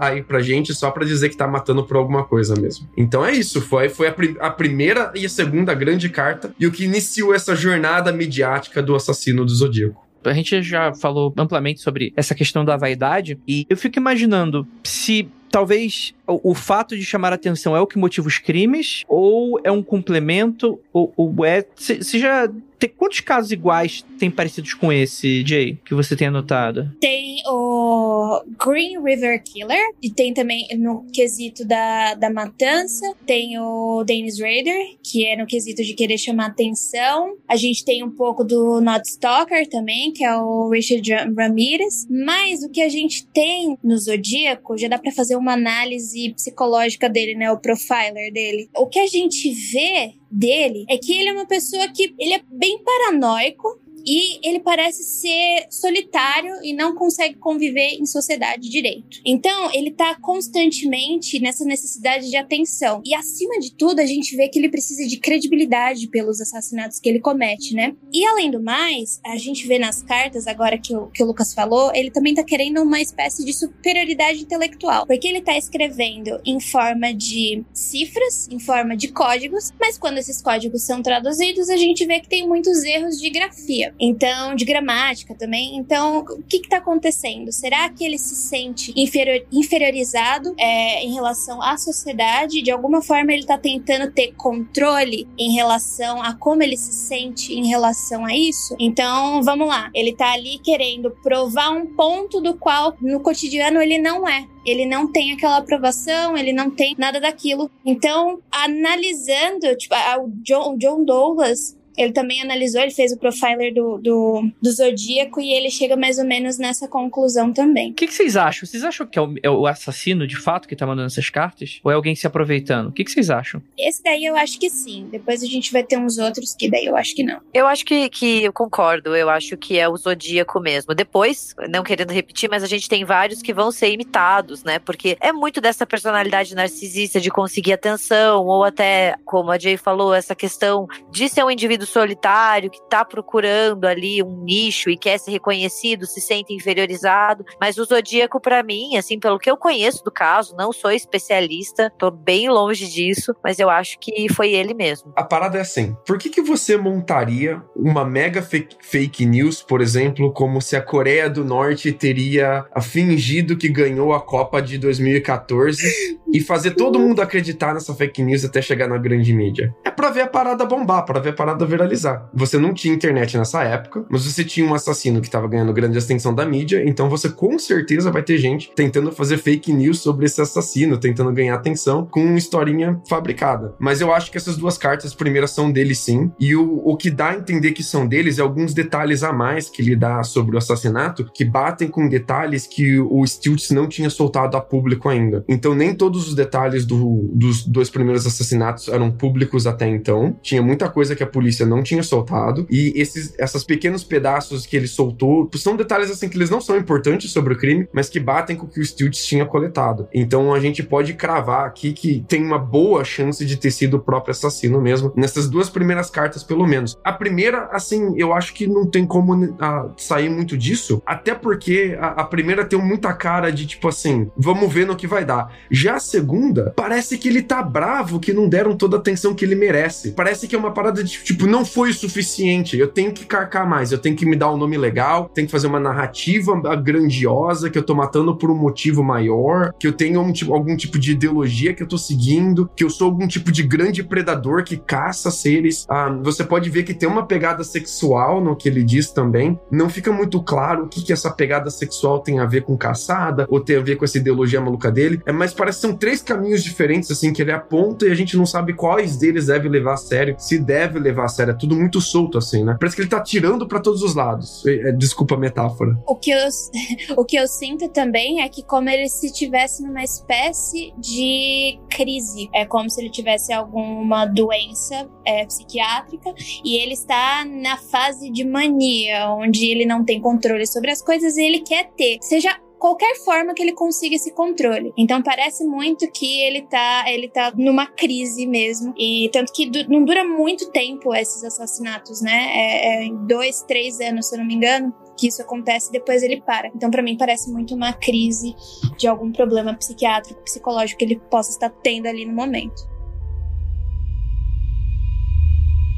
S5: aí pra gente só pra dizer que tá matando por alguma coisa mesmo. Então é isso. Foi, foi a, a primeira e a segunda grande carta e o que iniciou essa jornada midiática do assassino do Zodíaco.
S1: A gente já falou amplamente sobre essa questão da vaidade e eu fico imaginando se talvez o, o, fato de chamar a atenção é o que motiva os crimes? Ou é um complemento? Ou, ou é. Você já. Tem, quantos casos iguais tem parecidos com esse, Jay, que você tem anotado?
S4: Tem o Green River Killer, e tem também no quesito da, da matança, tem o Dennis Rader, que é no quesito de querer chamar atenção. A gente tem um pouco do Not Stalker também, que é o Richard Ramirez. Mas o que a gente tem no Zodíaco, já dá para fazer uma análise psicológica dele, né? O profiler dele. O que a gente vê dele é que ele é uma pessoa que ele é bem paranoico, e ele parece ser solitário e não consegue conviver em sociedade direito. Então, ele tá constantemente nessa necessidade de atenção. E acima de tudo, a gente vê que ele precisa de credibilidade pelos assassinatos que ele comete, né? E além do mais, a gente vê nas cartas, agora que o, que o Lucas falou, ele também tá querendo uma espécie de superioridade intelectual. Porque ele tá escrevendo em forma de cifras, em forma de códigos, mas quando esses códigos são traduzidos, a gente vê que tem muitos erros de grafia. Então, de gramática também. Então, o que está acontecendo? Será que ele se sente inferior, inferiorizado é, em relação à sociedade? De alguma forma, ele está tentando ter controle em relação a como ele se sente em relação a isso? Então, vamos lá. Ele está ali querendo provar um ponto do qual no cotidiano ele não é ele não tem aquela aprovação, ele não tem nada daquilo. Então, analisando, tipo, o John, John Douglas, ele também analisou, ele fez o profiler do, do, do Zodíaco e ele chega mais ou menos nessa conclusão também.
S1: O que, que, vocês acham? Vocês acham que é o, é o, assassino de fato que tá mandando essas cartas? Ou é alguém se aproveitando? O que, que, vocês acham?
S4: Esse daí eu acho que sim. Depois a gente vai ter uns outros que daí eu acho que não.
S6: Eu acho que, que eu concordo. Eu acho que é o Zodíaco mesmo. Depois, não querendo repetir, mas a gente tem vários que vão ser imitados, né? Porque é muito dessa personalidade narcisista de conseguir atenção, ou até, como a Jay falou, essa questão de ser um indivíduo solitário que está procurando ali um nicho e quer ser reconhecido, se sente inferiorizado. Mas o Zodíaco, para mim, assim, pelo que eu conheço do caso, não sou especialista, tô bem longe disso, mas eu acho que foi ele mesmo.
S5: A parada é assim: por que, que você montaria uma mega fake, fake news, por exemplo, como se a Coreia do Norte teria fingido que ganhou a Copa de 2014 e fazer todo mundo acreditar nessa fake news até chegar na grande mídia? É pra ver a parada bombar, para ver a parada viralizar. Você não tinha internet nessa época, mas você tinha um assassino que estava ganhando grande atenção da mídia, então você com certeza vai ter gente tentando fazer fake news sobre esse assassino, tentando ganhar atenção com uma historinha fabricada. Mas eu acho que essas duas cartas primeiras são dele sim, e o, o que dá a entender que são deles é alguns detalhes a mais que ele dá sobre o assassinato, que batem com detalhes que o Stiltz não tinha soltado a público ainda. Então nem todos os detalhes do, dos dois primeiros assassinatos eram públicos até então. Tinha muita coisa que a polícia não tinha soltado. E esses essas pequenos pedaços que ele soltou são detalhes assim que eles não são importantes sobre o crime, mas que batem com o que o Stiltz tinha coletado. Então a gente pode cravar aqui que tem uma boa chance de ter sido o próprio assassino mesmo, nessas duas primeiras cartas, pelo menos. A primeira, assim, eu acho que não tem como a, sair muito disso, até porque a, a primeira tem muita cara de tipo assim, vamos ver no que vai dar. Já a segunda, parece que ele tá bravo que não deram toda a atenção que ele merece. Parece que é uma parada de tipo, não foi o suficiente. Eu tenho que carcar mais, eu tenho que me dar um nome legal, tenho que fazer uma narrativa grandiosa, que eu tô matando por um motivo maior, que eu tenho um, tipo, algum tipo de ideologia que eu tô seguindo, que eu sou algum tipo de grande predador que caça seres. Ah, você pode ver que tem uma pegada sexual no que ele diz também. Não fica muito claro o que, que essa pegada sexual tem a ver com caçada, ou tem a ver com essa ideologia maluca dele. É, mas parece que são três caminhos diferentes, assim, que ele aponta e a gente não sabe quais deles deve levar a sério, se deve levar a sério. É tudo muito solto, assim, né? Parece que ele tá tirando para todos os lados. É, desculpa a metáfora.
S4: O que, eu, (laughs) o que eu sinto também é que como ele se tivesse numa espécie de crise. É como se ele tivesse alguma doença é, psiquiátrica e ele está na fase de mania, onde ele não tem controle sobre as coisas e ele quer ter. Seja qualquer forma que ele consiga esse controle. Então parece muito que ele tá, ele tá numa crise mesmo. E tanto que du não dura muito tempo esses assassinatos, né? É, é dois, três anos, se eu não me engano que isso acontece depois ele para. Então, para mim, parece muito uma crise de algum problema psiquiátrico, psicológico que ele possa estar tendo ali no momento.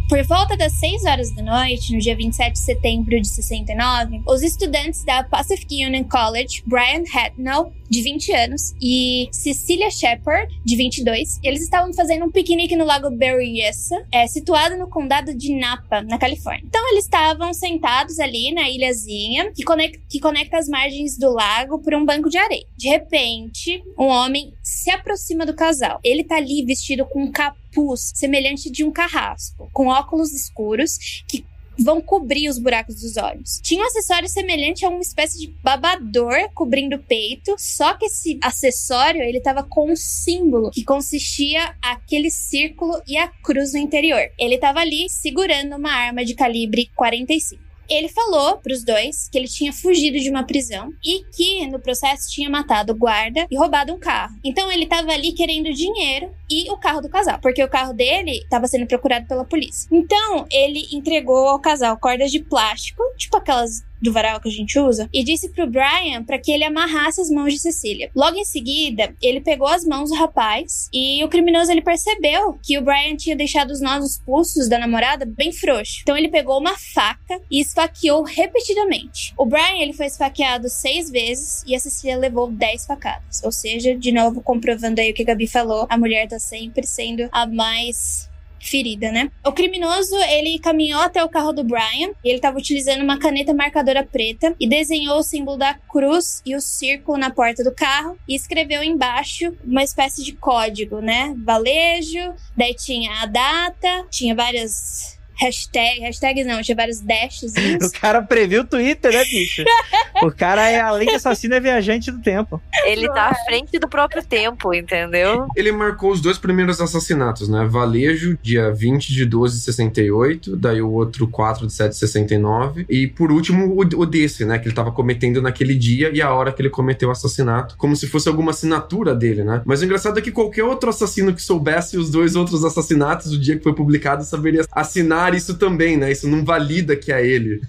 S4: Por volta das 6 horas da noite, no dia 27 de setembro de 69, os estudantes da Pacific Union College, Brian Hatnell, de 20 anos, e Cecilia Shepard, de 22, eles estavam fazendo um piquenique no Lago Berryessa, é, situado no condado de Napa, na Califórnia. Então eles estavam sentados ali na ilhazinha que conecta, que conecta as margens do lago por um banco de areia. De repente, um homem se aproxima do casal. Ele tá ali vestido com um capuz semelhante de um carrasco, com óculos escuros que vão cobrir os buracos dos olhos. Tinha um acessório semelhante a uma espécie de babador cobrindo o peito, só que esse acessório ele tava com um símbolo que consistia aquele círculo e a cruz no interior. Ele tava ali segurando uma arma de calibre 45. Ele falou para os dois que ele tinha fugido de uma prisão e que no processo tinha matado o guarda e roubado um carro. Então ele estava ali querendo dinheiro e o carro do casal, porque o carro dele estava sendo procurado pela polícia. Então ele entregou ao casal cordas de plástico, tipo aquelas do varal que a gente usa, e disse pro Brian para que ele amarrasse as mãos de Cecília. Logo em seguida, ele pegou as mãos do rapaz e o criminoso ele percebeu que o Brian tinha deixado os nós nos pulsos da namorada bem frouxo. Então ele pegou uma faca e esfaqueou repetidamente. O Brian ele foi esfaqueado seis vezes e a Cecília levou dez facadas. Ou seja, de novo comprovando aí o que a Gabi falou, a mulher tá sempre sendo a mais ferida, né? O criminoso, ele caminhou até o carro do Brian ele estava utilizando uma caneta marcadora preta e desenhou o símbolo da cruz e o círculo na porta do carro e escreveu embaixo uma espécie de código, né? Valejo, daí tinha a data, tinha várias hashtag, hashtags não, tinha vários dashes. (laughs)
S1: o cara previu o Twitter, né, bicho? (laughs) o cara é, além de assassino, é viajante do tempo.
S6: Ele tá à frente do próprio tempo, entendeu?
S5: Ele marcou os dois primeiros assassinatos, né? Valejo, dia 20 de 12 de 68, daí o outro 4 de 7 de 69, e por último o, o desse, né? Que ele tava cometendo naquele dia e a hora que ele cometeu o assassinato, como se fosse alguma assinatura dele, né? Mas o engraçado é que qualquer outro assassino que soubesse os dois outros assassinatos, o dia que foi publicado, saberia assinar isso também, né? Isso não valida que é ele.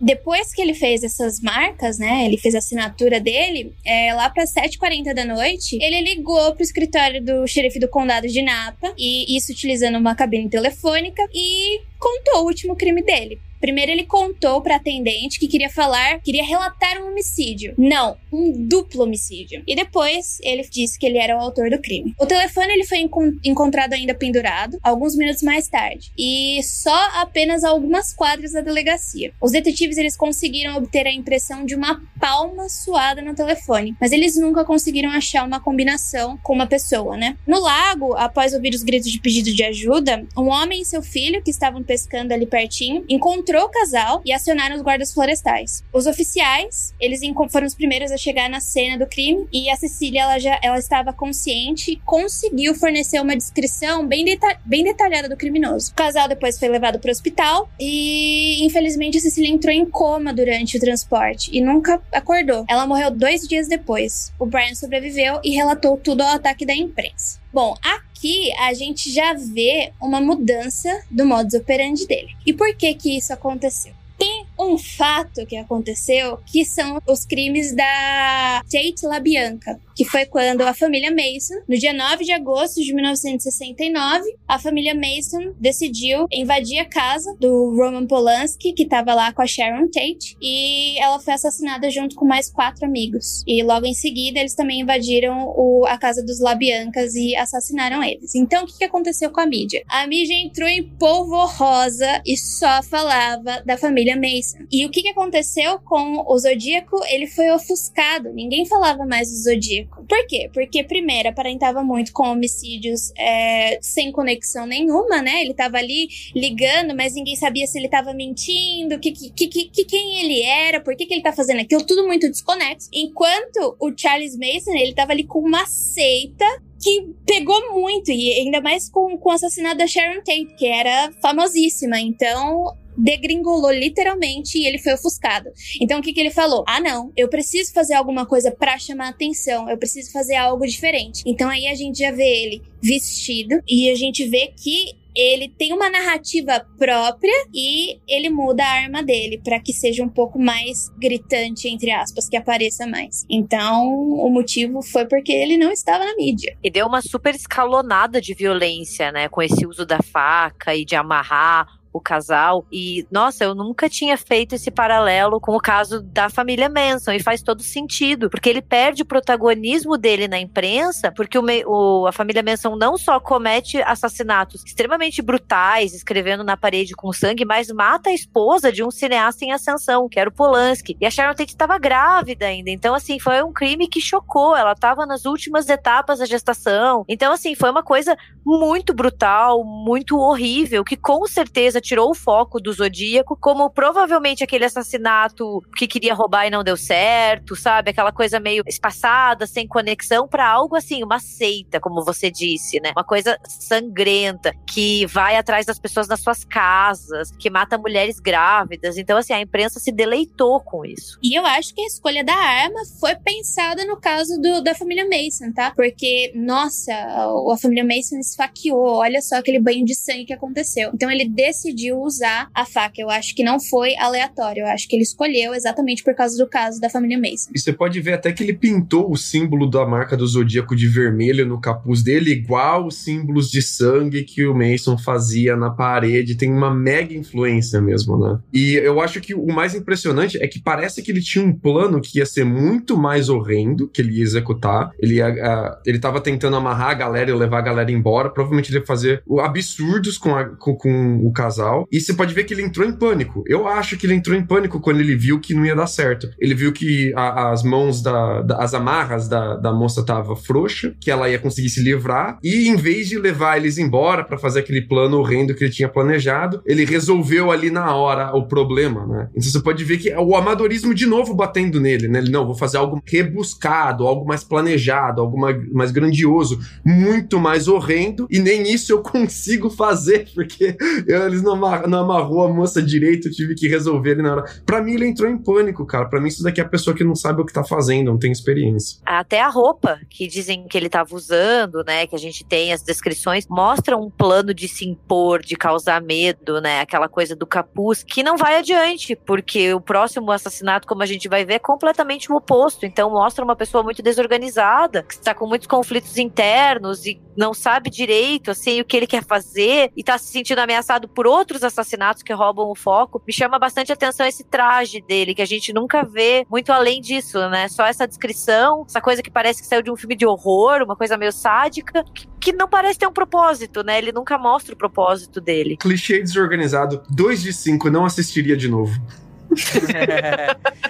S4: Depois que ele fez essas marcas, né? Ele fez a assinatura dele, é, lá para 7h40 da noite, ele ligou pro escritório do xerife do condado de Napa, e isso utilizando uma cabine telefônica, e contou o último crime dele. Primeiro ele contou para atendente que queria falar, queria relatar um homicídio. Não, um duplo homicídio. E depois ele disse que ele era o autor do crime. O telefone ele foi encont encontrado ainda pendurado alguns minutos mais tarde e só apenas algumas quadras da delegacia. Os detetives eles conseguiram obter a impressão de uma palma suada no telefone, mas eles nunca conseguiram achar uma combinação com uma pessoa, né? No lago, após ouvir os gritos de pedido de ajuda, um homem e seu filho que estavam pescando ali pertinho encontraram encontrou o casal e acionaram os guardas florestais. Os oficiais, eles foram os primeiros a chegar na cena do crime e a Cecília, ela já ela estava consciente e conseguiu fornecer uma descrição bem, deta bem detalhada do criminoso. O casal depois foi levado para o hospital e, infelizmente, a Cecília entrou em coma durante o transporte e nunca acordou. Ela morreu dois dias depois. O Brian sobreviveu e relatou tudo ao ataque da imprensa. Bom, aqui a gente já vê uma mudança do modus operandi dele. E por que que isso aconteceu? Tem um fato que aconteceu que são os crimes da Tate LaBianca que foi quando a família Mason, no dia 9 de agosto de 1969, a família Mason decidiu invadir a casa do Roman Polanski, que estava lá com a Sharon Tate, e ela foi assassinada junto com mais quatro amigos. E logo em seguida, eles também invadiram o, a casa dos Labiancas e assassinaram eles. Então, o que, aconteceu com a mídia? A mídia entrou em polvorosa e só falava da família Mason. E o que aconteceu com o Zodíaco? Ele foi ofuscado. Ninguém falava mais do Zodíaco. Por quê? Porque, primeiro, aparentava muito com homicídios é, sem conexão nenhuma, né? Ele tava ali ligando, mas ninguém sabia se ele tava mentindo, que, que, que, que quem ele era, por que, que ele tá fazendo aquilo, tudo muito desconexo. Enquanto o Charles Mason, ele tava ali com uma seita que pegou muito, e ainda mais com, com o assassinato da Sharon Tate, que era famosíssima. Então, degringolou literalmente e ele foi ofuscado. Então o que, que ele falou? Ah, não, eu preciso fazer alguma coisa para chamar atenção, eu preciso fazer algo diferente. Então aí a gente já vê ele vestido e a gente vê que ele tem uma narrativa própria e ele muda a arma dele para que seja um pouco mais gritante, entre aspas, que apareça mais. Então, o motivo foi porque ele não estava na mídia.
S6: E deu uma super escalonada de violência, né? Com esse uso da faca e de amarrar o casal. E, nossa, eu nunca tinha feito esse paralelo com o caso da família Manson. E faz todo sentido, porque ele perde o protagonismo dele na imprensa, porque o, o, a família Manson não só comete assassinatos extremamente brutais, escrevendo na parede com sangue, mas mata a esposa de um cineasta em ascensão, que era o Polanski. E a Sharon Tate estava grávida ainda. Então, assim, foi um crime que chocou. Ela estava nas últimas etapas da gestação. Então, assim, foi uma coisa muito brutal, muito horrível, que com certeza tirou o foco do Zodíaco, como provavelmente aquele assassinato que queria roubar e não deu certo, sabe? Aquela coisa meio espaçada, sem conexão, para algo assim, uma seita, como você disse, né? Uma coisa sangrenta, que vai atrás das pessoas nas suas casas, que mata mulheres grávidas. Então, assim, a imprensa se deleitou com isso.
S4: E eu acho que a escolha da arma foi pensada no caso do, da família Mason, tá? Porque, nossa, a família Mason esfaqueou, olha só aquele banho de sangue que aconteceu. Então ele decidiu decidiu usar a faca. Eu acho que não foi aleatório. Eu acho que ele escolheu exatamente por causa do caso da família Mason.
S5: E você pode ver até que ele pintou o símbolo da marca do zodíaco de vermelho no capuz dele, igual os símbolos de sangue que o Mason fazia na parede. Tem uma mega influência mesmo, né? E eu acho que o mais impressionante é que parece que ele tinha um plano que ia ser muito mais horrendo que ele ia executar. Ele ia, uh, ele tava tentando amarrar a galera e levar a galera embora. Provavelmente ele ia fazer absurdos com, a, com, com o casal casal. E você pode ver que ele entrou em pânico. Eu acho que ele entrou em pânico quando ele viu que não ia dar certo. Ele viu que a, as mãos da, da, as amarras da, da moça tava frouxa, que ela ia conseguir se livrar. E em vez de levar eles embora para fazer aquele plano horrendo que ele tinha planejado, ele resolveu ali na hora o problema, né? Então você pode ver que é o amadorismo de novo batendo nele, né? Ele, não, vou fazer algo rebuscado, algo mais planejado, algo mais, grandioso, muito mais horrendo, e nem isso eu (laughs) consigo fazer, porque eles não não, amarrou a moça direito, tive que resolver ele na hora. Pra mim, ele entrou em pânico, cara. Pra mim, isso daqui é a pessoa que não sabe o que tá fazendo, não tem experiência.
S6: Até a roupa que dizem que ele tava usando, né? Que a gente tem as descrições, mostra um plano de se impor, de causar medo, né? Aquela coisa do capuz, que não vai adiante, porque o próximo assassinato, como a gente vai ver, é completamente o oposto. Então, mostra uma pessoa muito desorganizada, que está com muitos conflitos internos e não sabe direito, assim, o que ele quer fazer e tá se sentindo ameaçado por outros assassinatos que roubam o foco. Me chama bastante atenção esse traje dele, que a gente nunca vê muito além disso, né? Só essa descrição, essa coisa que parece que saiu de um filme de horror, uma coisa meio sádica, que não parece ter um propósito, né? Ele nunca mostra o propósito dele.
S5: Clichê desorganizado, 2 de 5, não assistiria de novo.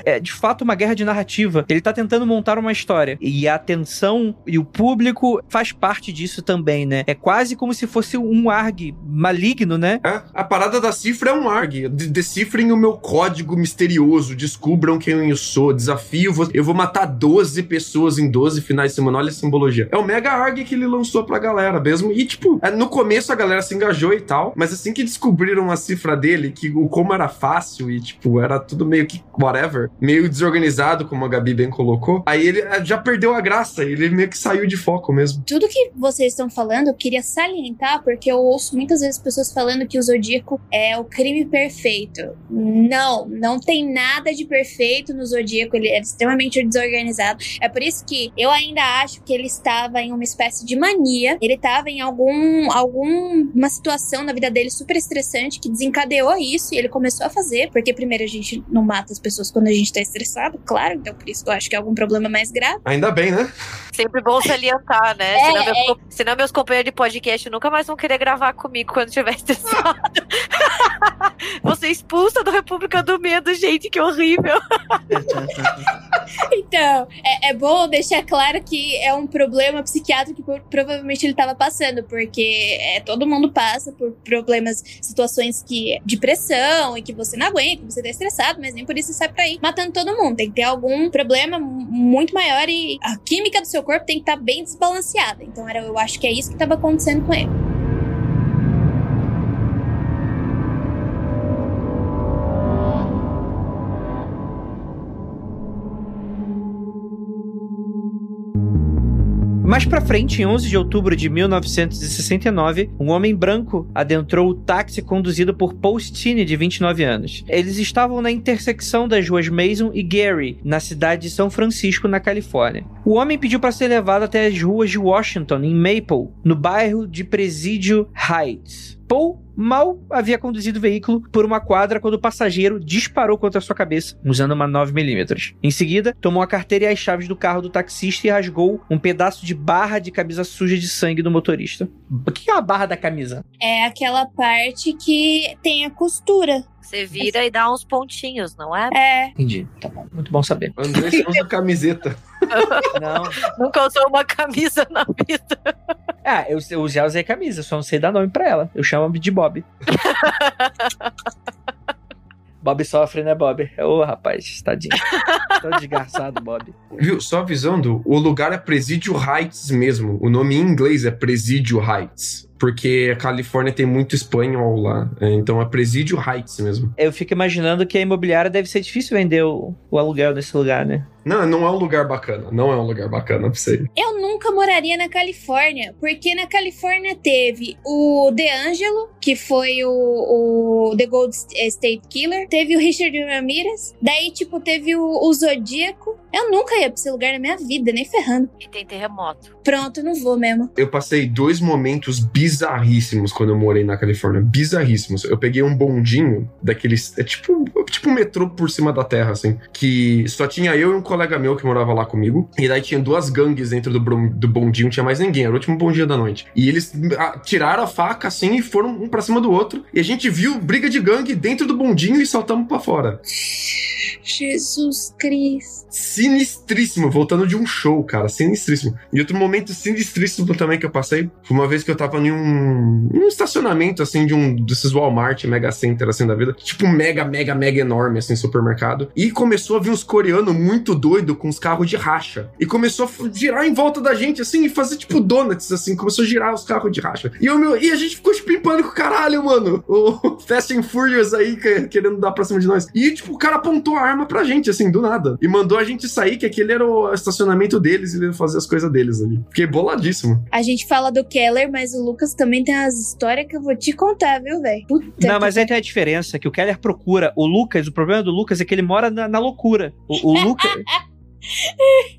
S1: É de fato uma guerra de narrativa. Ele tá tentando montar uma história. E a atenção e o público faz parte disso também, né? É quase como se fosse um ARG maligno, né?
S5: É, a parada da cifra é um ARG. Decifrem o meu código misterioso, descubram quem eu sou, desafio, eu vou matar 12 pessoas em 12 finais de semana. Olha a simbologia. É o mega ARG que ele lançou pra galera mesmo. E, tipo, é, no começo a galera se engajou e tal, mas assim que descobriram a cifra dele, que o como era fácil e, tipo, era tudo meio que whatever, meio desorganizado, como a Gabi bem colocou. Aí ele eh, já perdeu a graça, ele meio que saiu de foco mesmo.
S4: Tudo que vocês estão falando, eu queria salientar, porque eu ouço muitas vezes pessoas falando que o Zodíaco é o crime perfeito. Não, não tem nada de perfeito no Zodíaco, ele é extremamente desorganizado. É por isso que eu ainda acho que ele estava em uma espécie de mania, ele estava em algum alguma situação na vida dele super estressante que desencadeou isso e ele começou a fazer, porque primeiro a gente gente não mata as pessoas quando a gente tá estressado, claro, então por isso eu acho que é algum problema mais grave.
S5: Ainda bem, né?
S6: Sempre bom salientar, né? É, senão, meus, é... senão, meus, companheiros de podcast nunca mais vão querer gravar comigo quando estiver (laughs) estressado. (laughs) Você expulsa da República do Medo, gente, que horrível. (laughs)
S4: então, é, é, bom deixar claro que é um problema psiquiátrico que provavelmente ele estava passando, porque é, todo mundo passa por problemas, situações que de pressão e que você não aguenta, você tá estressado mas nem por isso sai pra ir matando todo mundo. Tem que ter algum problema muito maior e a química do seu corpo tem que estar tá bem desbalanceada. Então era, eu acho que é isso que estava acontecendo com ele.
S1: Mais pra frente, em 11 de outubro de 1969, um homem branco adentrou o táxi conduzido por Paul Stine, de 29 anos. Eles estavam na intersecção das ruas Mason e Gary, na cidade de São Francisco, na Califórnia. O homem pediu para ser levado até as ruas de Washington, em Maple, no bairro de Presidio Heights. Paul mal havia conduzido o veículo por uma quadra quando o passageiro disparou contra sua cabeça, usando uma 9mm. Em seguida, tomou a carteira e as chaves do carro do taxista e rasgou um pedaço de barra de camisa suja de sangue do motorista. O que é a barra da camisa?
S4: É aquela parte que tem a costura.
S6: Você vira e dá uns pontinhos, não é?
S4: É.
S1: Entendi. Tá bom. Muito bom saber.
S5: André você usa (laughs) camiseta.
S1: Não. (laughs)
S6: Nunca usou uma camisa na vida.
S1: Ah, eu, eu já usei camisa, só não sei dar nome pra ela. Eu chamo de Bob. (laughs) Bob sofre, né, Bob? Ô, rapaz, tadinho. Tô desgraçado, Bob.
S5: Viu? Só avisando, o lugar é Presidio Heights mesmo. O nome em inglês é Presidio Heights. Porque a Califórnia tem muito espanhol lá. É, Então é Presidio Heights mesmo.
S1: Eu fico imaginando que a imobiliária deve ser difícil vender o, o aluguel nesse lugar, né?
S5: Não, não é um lugar bacana. Não é um lugar bacana pra você. ir.
S4: Eu nunca moraria na Califórnia, porque na Califórnia teve o DeAngelo, que foi o, o The Gold State Killer, teve o Richard Ramirez, daí, tipo, teve o, o Zodíaco. Eu nunca ia pra esse lugar na minha vida, nem ferrando.
S6: E tem terremoto.
S4: Pronto, não vou mesmo.
S5: Eu passei dois momentos bizarríssimos quando eu morei na Califórnia. Bizarríssimos. Eu peguei um bondinho daqueles. É tipo, tipo um metrô por cima da terra, assim. Que só tinha eu e um colega meu que morava lá comigo. E daí tinha duas gangues dentro do, do bondinho, não tinha mais ninguém. Era o último bondinho da noite. E eles ah, tiraram a faca, assim, e foram um pra cima do outro. E a gente viu briga de gangue dentro do bondinho e saltamos pra fora.
S4: Jesus Cristo.
S5: Sinistríssimo, voltando de um show, cara, sinistríssimo. E outro momento sinistríssimo também que eu passei foi uma vez que eu tava em um, um estacionamento, assim, de um desses Walmart, Mega Center, assim, da vida. Tipo, mega, mega, mega enorme, assim, supermercado. E começou a vir uns coreanos muito doido com os carros de racha. E começou a girar em volta da gente, assim, e fazer, tipo, donuts, assim. Começou a girar os carros de racha. E, eu, meu, e a gente ficou, tipo, em pânico, caralho, mano. O (laughs) Fast and Furious aí, que- querendo dar pra cima de nós. E, tipo, o cara apontou a arma pra gente, assim, do nada. E mandou a gente sair, que aquele era o estacionamento deles e ele fazer as coisas deles ali. Fiquei boladíssimo.
S4: A gente fala do Keller, mas o Lucas também tem umas histórias que eu vou te contar, viu, velho? Puta
S1: Não,
S4: que
S1: mas aí tem a diferença, que o Keller procura. O Lucas, o problema do Lucas é que ele mora na, na loucura. O, o Lucas... (laughs)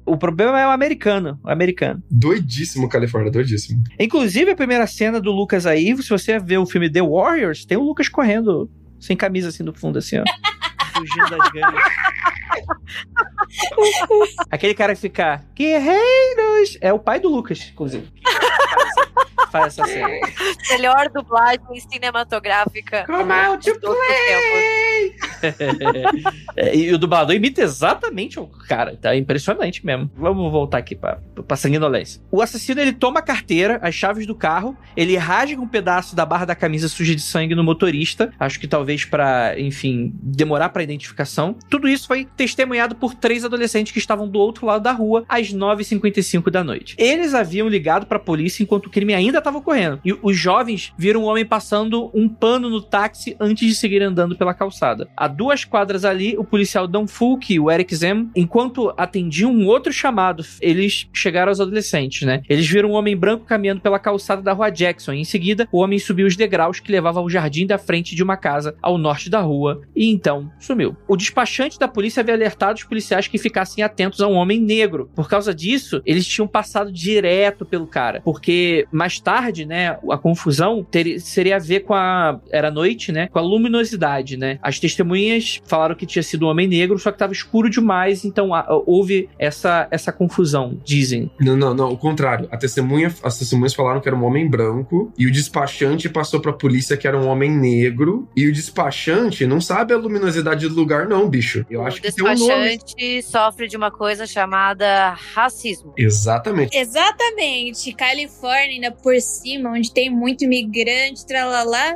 S1: o problema é o americano, o americano.
S5: Doidíssimo, Califórnia, doidíssimo.
S1: Inclusive, a primeira cena do Lucas aí, se você ver o filme The Warriors, tem o Lucas correndo sem camisa assim no fundo, assim, ó. (laughs) Fugindo das gangues. Aquele cara que fica, guerreiros, é o pai do Lucas, inclusive. Faz essa cena.
S6: Melhor dublagem cinematográfica.
S1: Come out to
S6: tempos.
S1: É, e o dublador imita exatamente o cara. Tá impressionante mesmo. Vamos voltar aqui pra, pra sanguinolência. O assassino, ele toma a carteira, as chaves do carro, ele rasga um pedaço da barra da camisa suja de sangue no motorista. Acho que talvez pra, enfim, demorar pra identificação. Tudo isso foi testemunhado por três adolescentes que estavam do outro lado da rua às 9h55 da noite. Eles haviam ligado pra polícia enquanto o crime ainda estava ocorrendo. E os jovens viram um homem passando um pano no táxi antes de seguir andando pela calçada. A duas quadras ali, o policial Dan Fulk e o Eric Zem, enquanto atendiam um outro chamado, eles chegaram aos adolescentes, né? Eles viram um homem branco caminhando pela calçada da rua Jackson. E em seguida, o homem subiu os degraus que levavam ao jardim da frente de uma casa ao norte da rua e então sumiu. O despachante da polícia havia alertado os policiais que ficassem atentos a um homem negro. Por causa disso, eles tinham passado direto pelo cara, porque mais tarde, né, a confusão teria, seria a ver com a era noite, né, com a luminosidade, né? As testemunhas falaram que tinha sido um homem negro, só que estava escuro demais, então a- houve essa essa confusão, dizem.
S5: Não, não, não, o contrário. A testemunha, as testemunhas falaram que era um homem branco e o despachante passou pra polícia que era um homem negro e o despachante não sabe a luminosidade do lugar não, bicho. Eu acho
S6: o
S5: que tem um nome.
S6: despachante sofre de uma coisa chamada racismo.
S5: Exatamente.
S4: Exatamente. Califórnia, ainda por cima, onde tem muito imigrante, tralalá.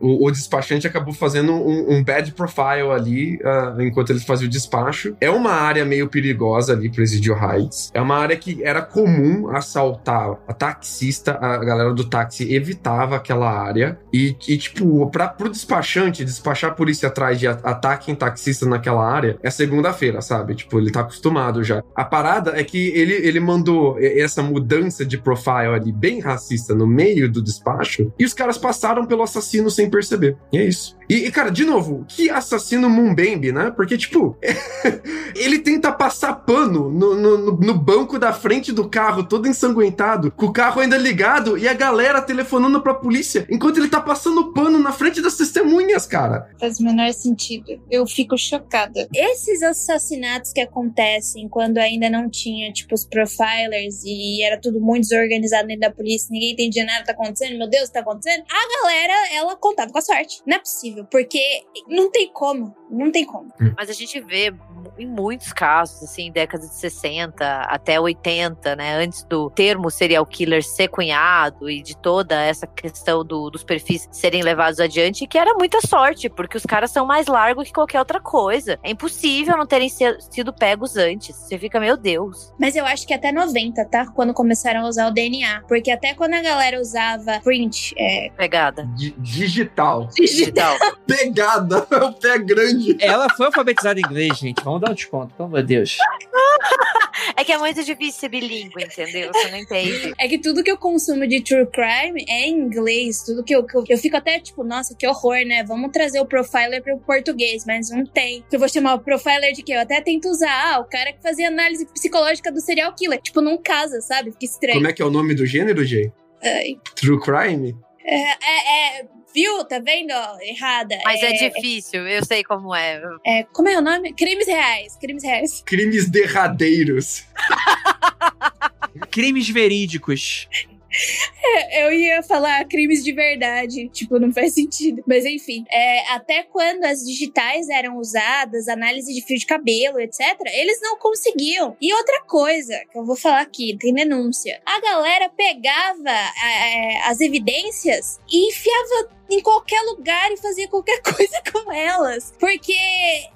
S5: O, o despachante acabou fazendo um, um bad profile ali uh, enquanto eles faziam o despacho. É uma área meio perigosa ali, Presidio Heights. É uma área que era comum assaltar a taxista, a galera do táxi evitava aquela área. E, e tipo, pra, pro despachante, despachar a polícia atrás de ataque em taxista naquela área é segunda-feira, sabe? Tipo, ele tá acostumado já. A parada é que ele, ele mandou essa mudança de profile ali bem racista no meio do despacho e os caras passaram pelo assassino sem perceber. E é isso. E, cara, de novo, que assassino Mumbembe, né? Porque, tipo, (laughs) ele tenta passar pano no, no, no, banco da frente do carro, todo ensanguentado, com o carro ainda ligado e a galera telefonando pra polícia, enquanto ele tá passando pano na frente das testemunhas, cara.
S4: Faz o menor sentido. Eu fico chocada. Esses assassinatos que acontecem quando ainda não tinha, tipo, os profilers e era tudo muito desorganizado dentro da polícia, ninguém entendia nada tá acontecendo, meu Deus, tá acontecendo? A galera, ela contava com a sorte. Não é possível porque não tem como, não tem como.
S6: Hum. Mas a gente vê em muitos casos, assim, décadas de 60 até 80, né, antes do termo serial killer ser cunhado e de toda essa questão do, dos perfis serem levados adiante, que era muita sorte, porque os caras são mais largos que qualquer outra coisa. É impossível não terem sido pegos antes. Você fica, meu Deus.
S4: Mas eu acho que até 90, tá? Quando começaram a usar o DNA. Porque até quando a galera usava print, é...
S6: Pegada.
S5: D digital.
S6: Digital. (laughs)
S5: Pegada. É (laughs) o pé grande.
S1: Ela foi alfabetizada em inglês, gente. Vamos dar um desconto, pelo amor de Deus. (laughs)
S6: é que é muito difícil ser bilíngue, entendeu? Você não entende.
S4: É que tudo que eu consumo de true crime é em inglês. Tudo que eu, que eu, eu fico até tipo, nossa, que horror, né? Vamos trazer o profiler para o português, mas não tem. Eu vou chamar o profiler de quê? Eu até tento usar, ah, o cara que fazia análise psicológica do serial killer. Tipo, não casa, sabe? Fica estranho.
S5: Como é que é o nome do gênero, Jay?
S4: Ai.
S5: True crime?
S4: É, é, é Viu? Tá vendo? Errada.
S6: Mas é, é, difícil, eu sei como é.
S4: é. Como é o nome? Crimes reais. Crimes reais.
S5: Crimes derradeiros. (laughs)
S1: Crimes verídicos.
S4: É, eu ia falar crimes de verdade, tipo, não faz sentido. Mas enfim, é, até quando as digitais eram usadas, análise de fio de cabelo, etc., eles não conseguiam. E outra coisa que eu vou falar aqui, tem denúncia: a galera pegava é, as evidências e enfiava em qualquer lugar e fazia qualquer (laughs) coisa com elas. Porque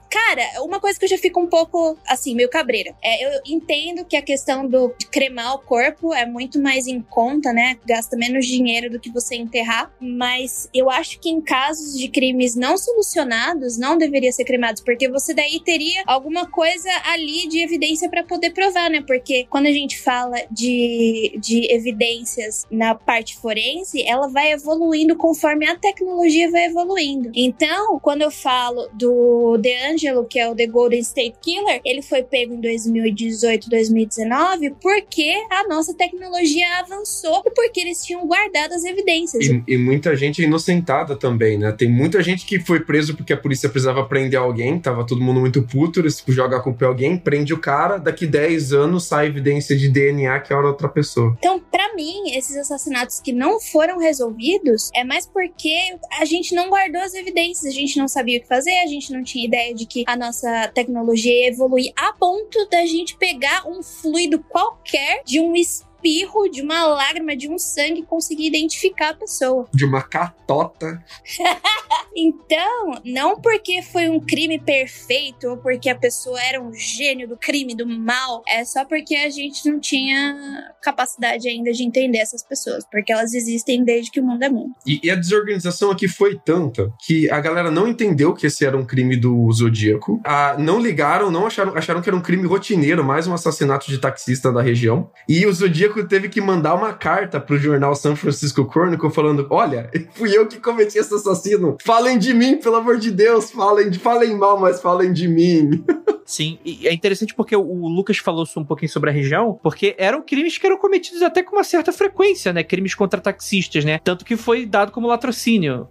S4: Cara, uma coisa que eu já fico um pouco, assim, meio cabreira. É, eu entendo que a questão do cremar o corpo é muito mais em conta, né? Gasta menos dinheiro do que você enterrar. Mas eu acho que em casos de crimes não solucionados, não deveria ser cremados, porque você daí teria alguma coisa ali de evidência para poder provar, né? Porque quando a gente fala de, de evidências na parte forense, ela vai evoluindo conforme a tecnologia vai evoluindo. Então, quando eu falo do DeAngelo que é o The Golden State Killer, ele foi pego em 2018, 2019, porque a nossa tecnologia avançou e porque eles tinham guardado as evidências.
S5: E, e muita gente inocentada também, né? Tem muita gente que foi preso porque a polícia precisava prender alguém, tava todo mundo muito puto, eles jogar com o alguém, prende o cara, daqui 10 anos sai evidência de DNA que era outra pessoa.
S4: Então, para mim, esses assassinatos que não foram resolvidos é mais porque a gente não guardou as evidências, a gente não sabia o que fazer, a gente não tinha ideia de que a nossa tecnologia evolui a ponto da gente pegar um fluido qualquer de um espirro, de uma lágrima, de um sangue, conseguir identificar a pessoa.
S5: De uma catota. (laughs)
S4: então, não porque foi um crime perfeito ou porque a pessoa era um gênio do crime, do mal, é só porque a gente não tinha capacidade ainda de entender essas pessoas, porque elas existem desde que o mundo é mundo.
S5: E, e a desorganização aqui foi tanta que a galera não entendeu que esse era um crime do Zodíaco, ah, não ligaram, não acharam, acharam que era um crime rotineiro, mais um assassinato de taxista da região, e o Zodíaco Zodíaco teve que mandar uma carta pro jornal San Francisco Chronicle falando: Olha, (laughs) fui eu que cometi esse assassino. Falem de mim, pelo amor de Deus. Falem, falem mal, mas falem de mim. (laughs)
S1: Sim, e é interessante porque o Lucas falou um pouquinho sobre a região, porque eram crimes que eram cometidos até com uma certa frequência, né? Crimes contra taxistas, né? Tanto que foi dado como latrocínio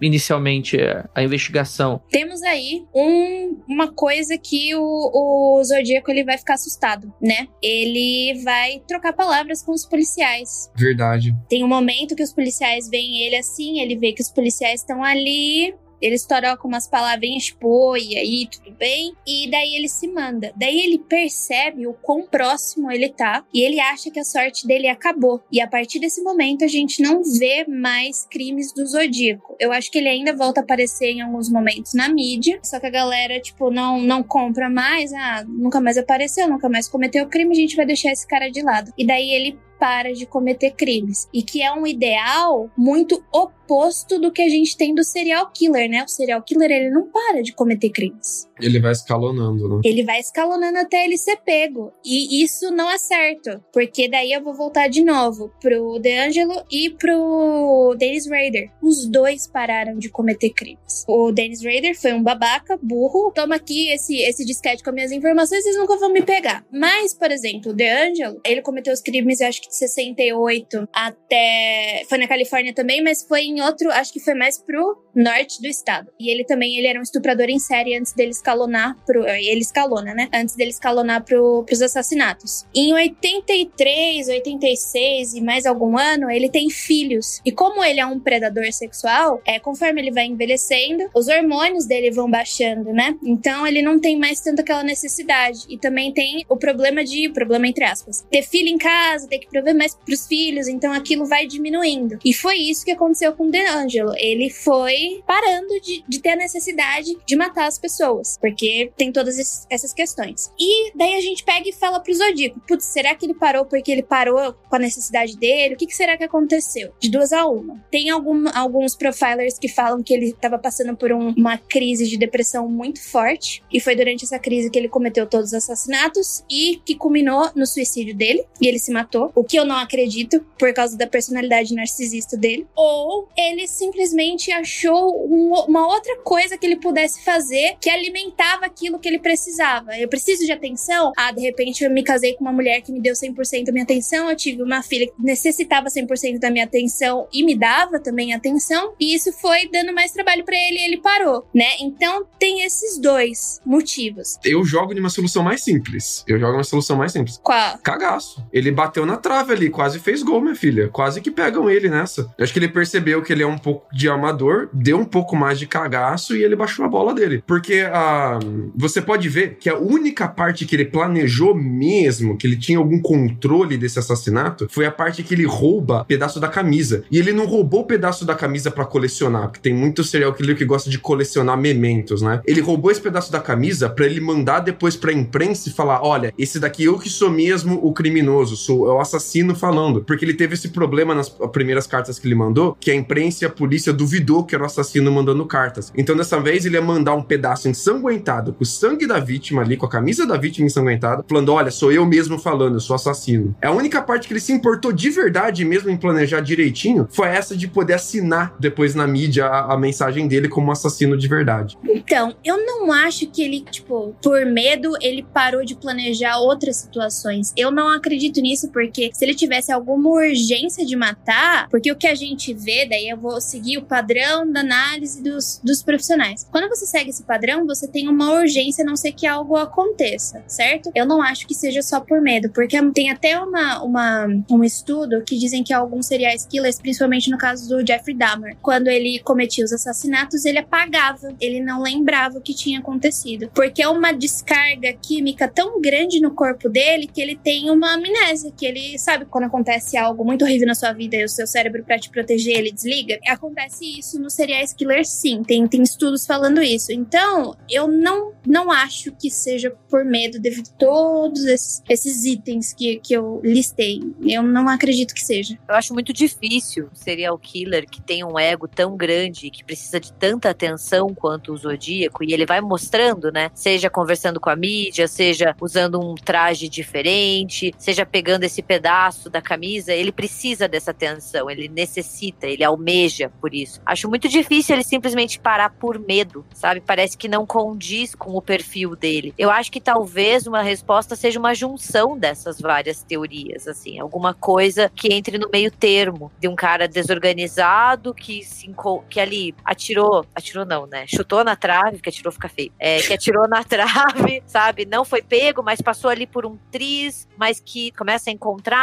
S1: inicialmente a investigação.
S4: Temos aí um, uma coisa que o, o Zodíaco ele vai ficar assustado, né? Ele vai trocar palavras com os policiais.
S5: Verdade.
S4: Tem um momento que os policiais veem ele assim, ele vê que os policiais estão ali Eles trocam umas palavrinhas, tipo, oi, e aí, tudo bem? E daí ele se manda. Daí ele percebe o quão próximo ele tá e ele acha que a sorte dele acabou. E a partir desse momento a gente não vê mais crimes do Zodíaco. Eu acho que ele ainda volta a aparecer em alguns momentos na mídia, só que a galera, tipo, não, não compra mais, ah, nunca mais apareceu, nunca mais cometeu crime, a gente vai deixar esse cara de lado. E daí ele para de cometer crimes. E que é um ideal muito oposto do que a gente tem do serial killer, né? O serial killer, ele não para de cometer crimes.
S5: Ele vai escalonando, né?
S4: Ele vai escalonando até ele ser pego. E isso não é certo. Porque daí eu vou voltar de novo pro DeAngelo e pro Dennis Rader. Os dois pararam de cometer crimes. O Dennis Rader foi um babaca, burro. Toma aqui esse, esse disquete com minhas informações, vocês nunca vão me pegar. Mas, por exemplo, o DeAngelo, ele cometeu os crimes, acho que de 68 até. Foi na Califórnia também, mas foi em outro. Acho que foi mais pro norte do estado. E ele também ele era um estuprador em série antes dele escalonar pro. Ele escalona, né? Antes dele escalonar pro, pros assassinatos. Em 83, 86 e mais algum ano, ele tem filhos. E como ele é um predador sexual, é conforme ele vai envelhecendo, os hormônios dele vão baixando, né? Então ele não tem mais tanto aquela necessidade. E também tem o problema de. Problema entre aspas. Ter filho em casa, ter que prover mais pros filhos, então aquilo vai diminuindo. E foi isso que aconteceu com o DeAngelo. Ele foi parando de, de ter a necessidade de matar as pessoas, porque tem todas esses, essas questões. E daí a gente pega e fala pro Zodíaco: putz, será que ele parou porque ele parou com a necessidade dele? O que, que será que aconteceu? De duas a uma. Tem algum, alguns profilers que falam que ele estava passando por um, uma crise de depressão muito forte, e foi durante essa crise que ele cometeu todos os assassinatos e que culminou no suicídio dele, e ele se matou. O que eu não acredito, por causa da personalidade narcisista dele. Ou ele simplesmente achou um, uma outra coisa que ele pudesse fazer que alimentava aquilo que ele precisava. Eu preciso de atenção? Ah, de repente eu me casei com uma mulher que me deu 100% da minha atenção, eu tive uma filha que necessitava 100% da minha atenção e me dava também atenção, e isso foi dando mais trabalho para ele e ele parou, né? Então tem esses dois motivos.
S5: Eu jogo de uma solução mais simples. Eu jogo uma solução mais simples.
S4: Qual?
S5: Cagaço. Ele bateu na trave ali, quase fez gol, minha filha. Quase que pegam ele nessa. Eu acho que ele percebeu que ele é um pouco de amador, deu um pouco mais de cagaço e ele baixou a bola dele. Porque ah, você pode ver que a única parte que ele planejou mesmo, que ele tinha algum controle desse assassinato, foi a parte que ele rouba pedaço da camisa. E ele não roubou pedaço da camisa para colecionar, porque tem muito serial killer que gosta de colecionar mementos, né? Ele roubou esse pedaço da camisa para ele mandar depois pra imprensa e falar: olha, esse daqui eu que sou mesmo o criminoso, sou o assassino falando. Porque ele teve esse problema nas primeiras cartas que ele mandou, que a imprensa e a polícia duvidou que era o assassino mandando cartas. Então dessa vez ele ia mandar um pedaço ensanguentado com o sangue da vítima ali, com a camisa da vítima ensanguentada, falando: olha, sou eu mesmo falando, eu sou assassino. É a única parte que ele se importou de verdade mesmo em planejar direitinho foi essa de poder assinar depois na mídia a, a mensagem dele como assassino de verdade.
S4: Então, eu não acho que ele, tipo, por medo, ele parou de planejar outras situações. Eu não acredito nisso, porque se ele tivesse alguma urgência de matar, porque o que a gente vê, daí eu vou seguir o padrão da análise dos, dos profissionais. Quando você segue esse padrão, você tem uma urgência, a não ser que algo aconteça, certo? Eu não acho que seja só por medo, porque tem até uma, uma, um estudo que dizem que alguns serial killers, principalmente no caso do Jeffrey Dahmer, quando ele cometia os assassinatos, ele apagava, ele não lembrava o que tinha acontecido, porque é uma descarga química tão grande no corpo dele que ele tem uma amnésia, que ele sabe quando acontece algo muito horrível na sua vida e o seu cérebro para te proteger ele desliga. Acontece isso no serial killer sim, tem, tem estudos falando isso. Então, eu não não acho que seja por medo devido a todos esses, esses itens que, que eu listei. Eu não acredito que seja.
S6: Eu acho muito difícil um serial killer que tem um ego tão grande, que precisa de tanta atenção quanto o Zodíaco, e ele vai mostrando, né? Seja conversando com a mídia, seja usando um traje diferente, seja pegando esse pedaço da camisa, ele precisa dessa atenção, ele necessita, ele almeja por isso. Acho muito difícil ele simplesmente parar por medo, sabe? Parece que não condiz com o perfil dele. Eu acho que talvez uma resposta seja uma junção dessas várias teorias, assim, alguma coisa que entre no meio termo de um cara desorganizado que se que ali atirou, atirou não, né? Chutou na trave, que atirou fica feio. É, que atirou na (laughs) trave, sabe? Não foi pego, mas passou ali por um triz, mas que começa a encontrar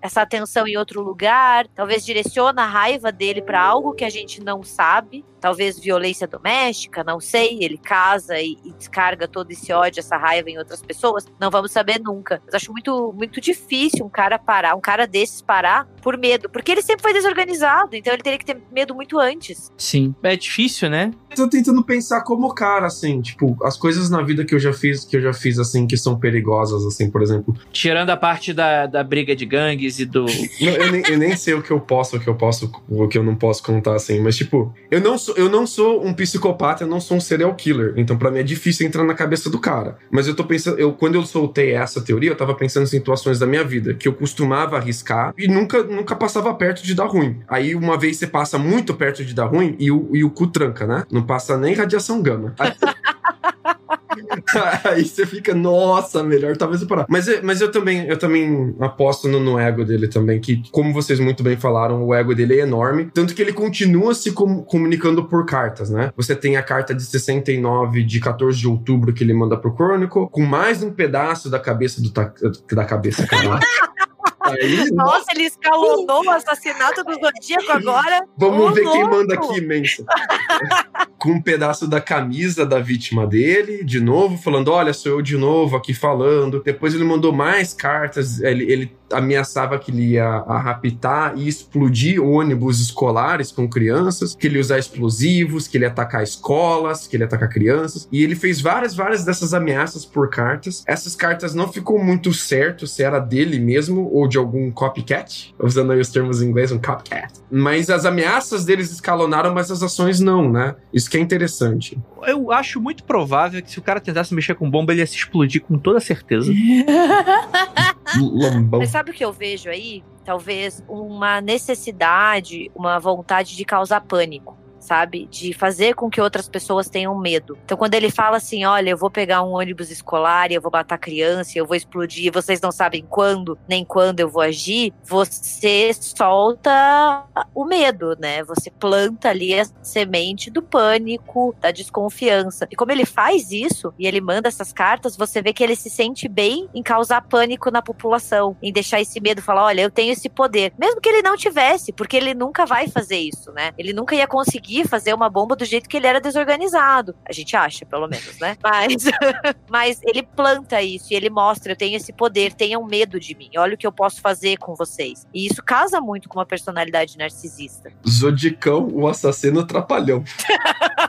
S6: essa atenção em outro lugar, talvez direciona a raiva dele para algo que a gente não sabe talvez violência doméstica, não sei. Ele casa e, e descarga todo esse ódio, essa raiva em outras pessoas. Não vamos saber nunca. Mas acho muito, muito difícil um cara parar, um cara desses parar por medo, porque ele sempre foi desorganizado, então ele teria que ter medo muito antes.
S1: Sim. É difícil, né?
S5: Tô tentando pensar como cara, assim, tipo, as coisas na vida que eu já fiz, que eu já fiz, assim, que são perigosas, assim, por exemplo.
S1: Tirando a parte da, da briga de gangues e do. (laughs)
S5: Não, eu, nem, eu nem sei o que eu posso, o que eu posso, o que eu não posso contar, assim, mas, tipo, eu não sou, eu não sou um psicopata, eu não sou um serial killer, então para mim é difícil entrar na cabeça do cara. Mas eu tô pensando, eu, quando eu soltei essa teoria, eu tava pensando em situações da minha vida que eu costumava arriscar e nunca, nunca passava perto de dar ruim. Aí uma vez você passa muito perto de dar ruim e o, e o cu tranca, né? Não passa nem radiação gama. Aí, (laughs) (laughs) Aí você fica, nossa, melhor talvez eu parar. Mas, mas eu também eu também aposto no, no, ego dele também, que, como vocês muito bem falaram, o ego dele é enorme. Tanto que ele continua se com, comunicando por cartas, né? Você tem a carta de 69 de 14 de outubro que ele manda pro Chronicle, com mais um pedaço da cabeça do da cabeça.
S6: Aí, Nossa, ele escalonou o assassinato do Zodíaco agora.
S5: Vamos ver louco. quem manda aqui, imenso. (laughs) Com um pedaço da camisa da vítima dele, de novo, falando: Olha, sou eu de novo aqui falando. Depois ele mandou mais cartas. Ele, ele ameaçava que ele ia raptar e explodir ônibus escolares com crianças, que ele ia usar explosivos, que ele ia atacar escolas, que ele ia atacar crianças. E ele fez várias, várias dessas ameaças por cartas. Essas cartas não ficou muito certo se era dele mesmo ou de algum copycat, usando aí os termos em inglês, um copycat. Mas as ameaças deles escalonaram, mas as ações não, né? Isso que é interessante.
S1: Eu acho muito provável que se o cara tentasse mexer com bomba, ele ia se explodir com toda certeza. (laughs)
S6: Lambão. Mas sabe o que eu vejo aí? Talvez uma necessidade, uma vontade de causar pânico sabe? De fazer com que outras pessoas tenham medo. Então, quando ele fala assim: olha, eu vou pegar um ônibus escolar e eu vou matar criança, eu vou explodir, vocês não sabem quando, nem quando eu vou agir, você solta o medo, né? Você planta ali a semente do pânico, da desconfiança. E como ele faz isso e ele manda essas cartas, você vê que ele se sente bem em causar pânico na população, em deixar esse medo, falar: olha, eu tenho esse poder. Mesmo que ele não tivesse, porque ele nunca vai fazer isso, né? Ele nunca ia conseguir conseguir fazer uma bomba do jeito que ele era desorganizado. A gente acha, pelo menos, né? Mas, (laughs) mas ele planta isso e ele mostra: eu tenho esse poder, tenham medo de mim. Olha o que eu posso fazer com vocês. E isso casa muito com uma personalidade narcisista.
S5: Zodicão, o assassino trapalhão. (laughs)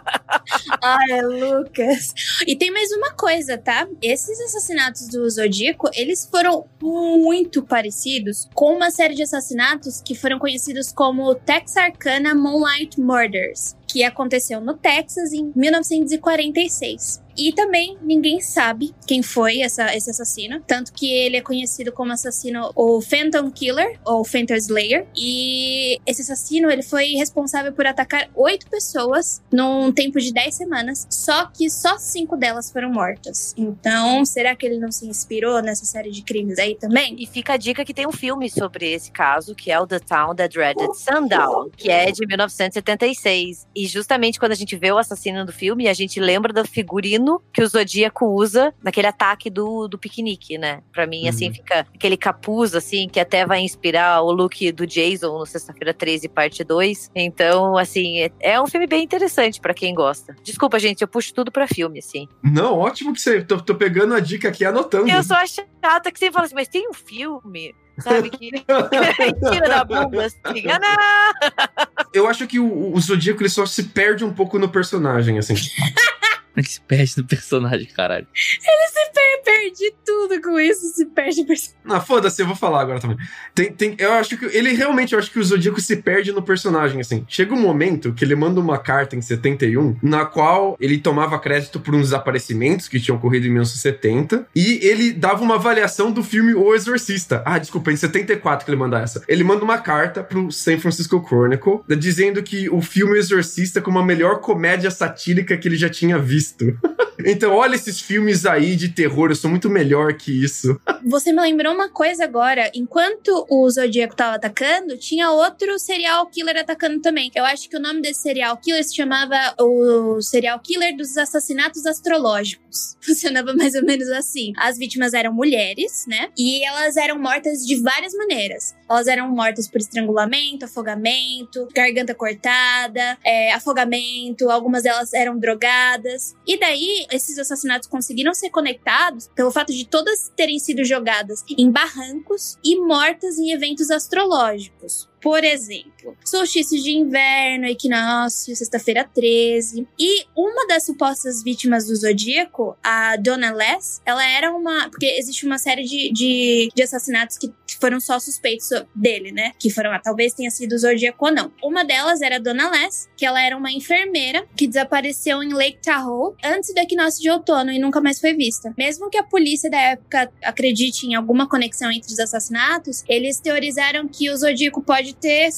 S4: Ai, Lucas. E tem mais uma coisa, tá? Esses assassinatos do Zodíaco, eles foram muito parecidos com uma série de assassinatos que foram conhecidos como Texarkana Moonlight Murders, que aconteceu no Texas em 1946. E também ninguém sabe quem foi essa, esse assassino. Tanto que ele é conhecido como assassino o Phantom Killer, ou Phantom Slayer. E esse assassino, ele foi responsável por atacar oito pessoas num tempo de dez semanas. Só que só cinco delas foram mortas. Então, será que ele não se inspirou nessa série de crimes aí também?
S6: E fica a dica que tem um filme sobre esse caso, que é o The Town That Dreaded Sundown, que é de 1976. E justamente quando a gente vê o assassino do filme, a gente lembra do figurino que o Zodíaco usa naquele ataque do, do piquenique, né? Pra mim, assim, uhum. assim, fica aquele capuz, assim, que até vai inspirar o look do Jason no Sexta-feira 13, parte 2. Então, assim, é, é um filme bem interessante para quem gosta. Desculpa, gente, eu puxo tudo pra filme, assim.
S5: Não, ótimo que você. Tô, tô pegando a dica aqui anotando.
S6: Eu sou a chata que sempre fala assim, mas tem um filme sabe? Que (laughs) tira da bunda, assim. (laughs)
S5: Eu acho que o, o Zodíaco ele só se perde um pouco no personagem, assim. (laughs)
S1: Ele se perde no personagem, caralho.
S4: Ele se perde, perde tudo com isso, se perde no personagem.
S5: Ah, foda-se, eu vou falar agora também. Tem, tem, eu acho que ele realmente, eu acho que o Zodíaco se perde no personagem, assim. Chega um momento que ele manda uma carta em 71, na qual ele tomava crédito por uns desaparecimentos que tinham ocorrido em 1970, e ele dava uma avaliação do filme O Exorcista. Ah, desculpa, em 74 que ele manda essa. Ele manda uma carta pro San Francisco Chronicle, dizendo que o filme O Exorcista é como a melhor comédia satírica que ele já tinha visto (laughs) Então, olha esses filmes aí de terror, eu sou muito melhor que isso. (laughs)
S4: Você me lembrou uma coisa agora. Enquanto o Zodíaco tava atacando, tinha outro serial killer atacando também. Eu acho que o nome desse serial killer se chamava o serial killer dos assassinatos astrológicos. (laughs) Funcionava mais ou menos assim. As vítimas eram mulheres, né? E elas eram mortas de várias maneiras. Elas eram mortas por estrangulamento, afogamento, garganta cortada, é, afogamento, algumas delas eram drogadas. E daí, esses assassinatos conseguiram ser conectados pelo fato de todas terem sido jogadas em barrancos e mortas em eventos astrológicos. Por exemplo, solstício de inverno, equinócio, sexta-feira 13. E uma das supostas vítimas do Zodíaco, a Donna Les, ela era uma. Porque existe uma série de, de, de assassinatos que foram só suspeitos dele, né? Que foram, ah, talvez tenha sido o Zodíaco ou não. Uma delas era a Dona Les, que ela era uma enfermeira que desapareceu em Lake Tahoe antes do equinócio de outono e nunca mais foi vista. Mesmo que a polícia da época acredite em alguma conexão entre os assassinatos, eles teorizaram que o Zodíaco pode ter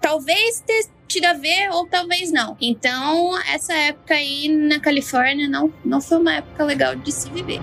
S4: talvez ter tido a ver ou talvez não. Então, essa época aí na Califórnia não, não foi uma época legal de se viver.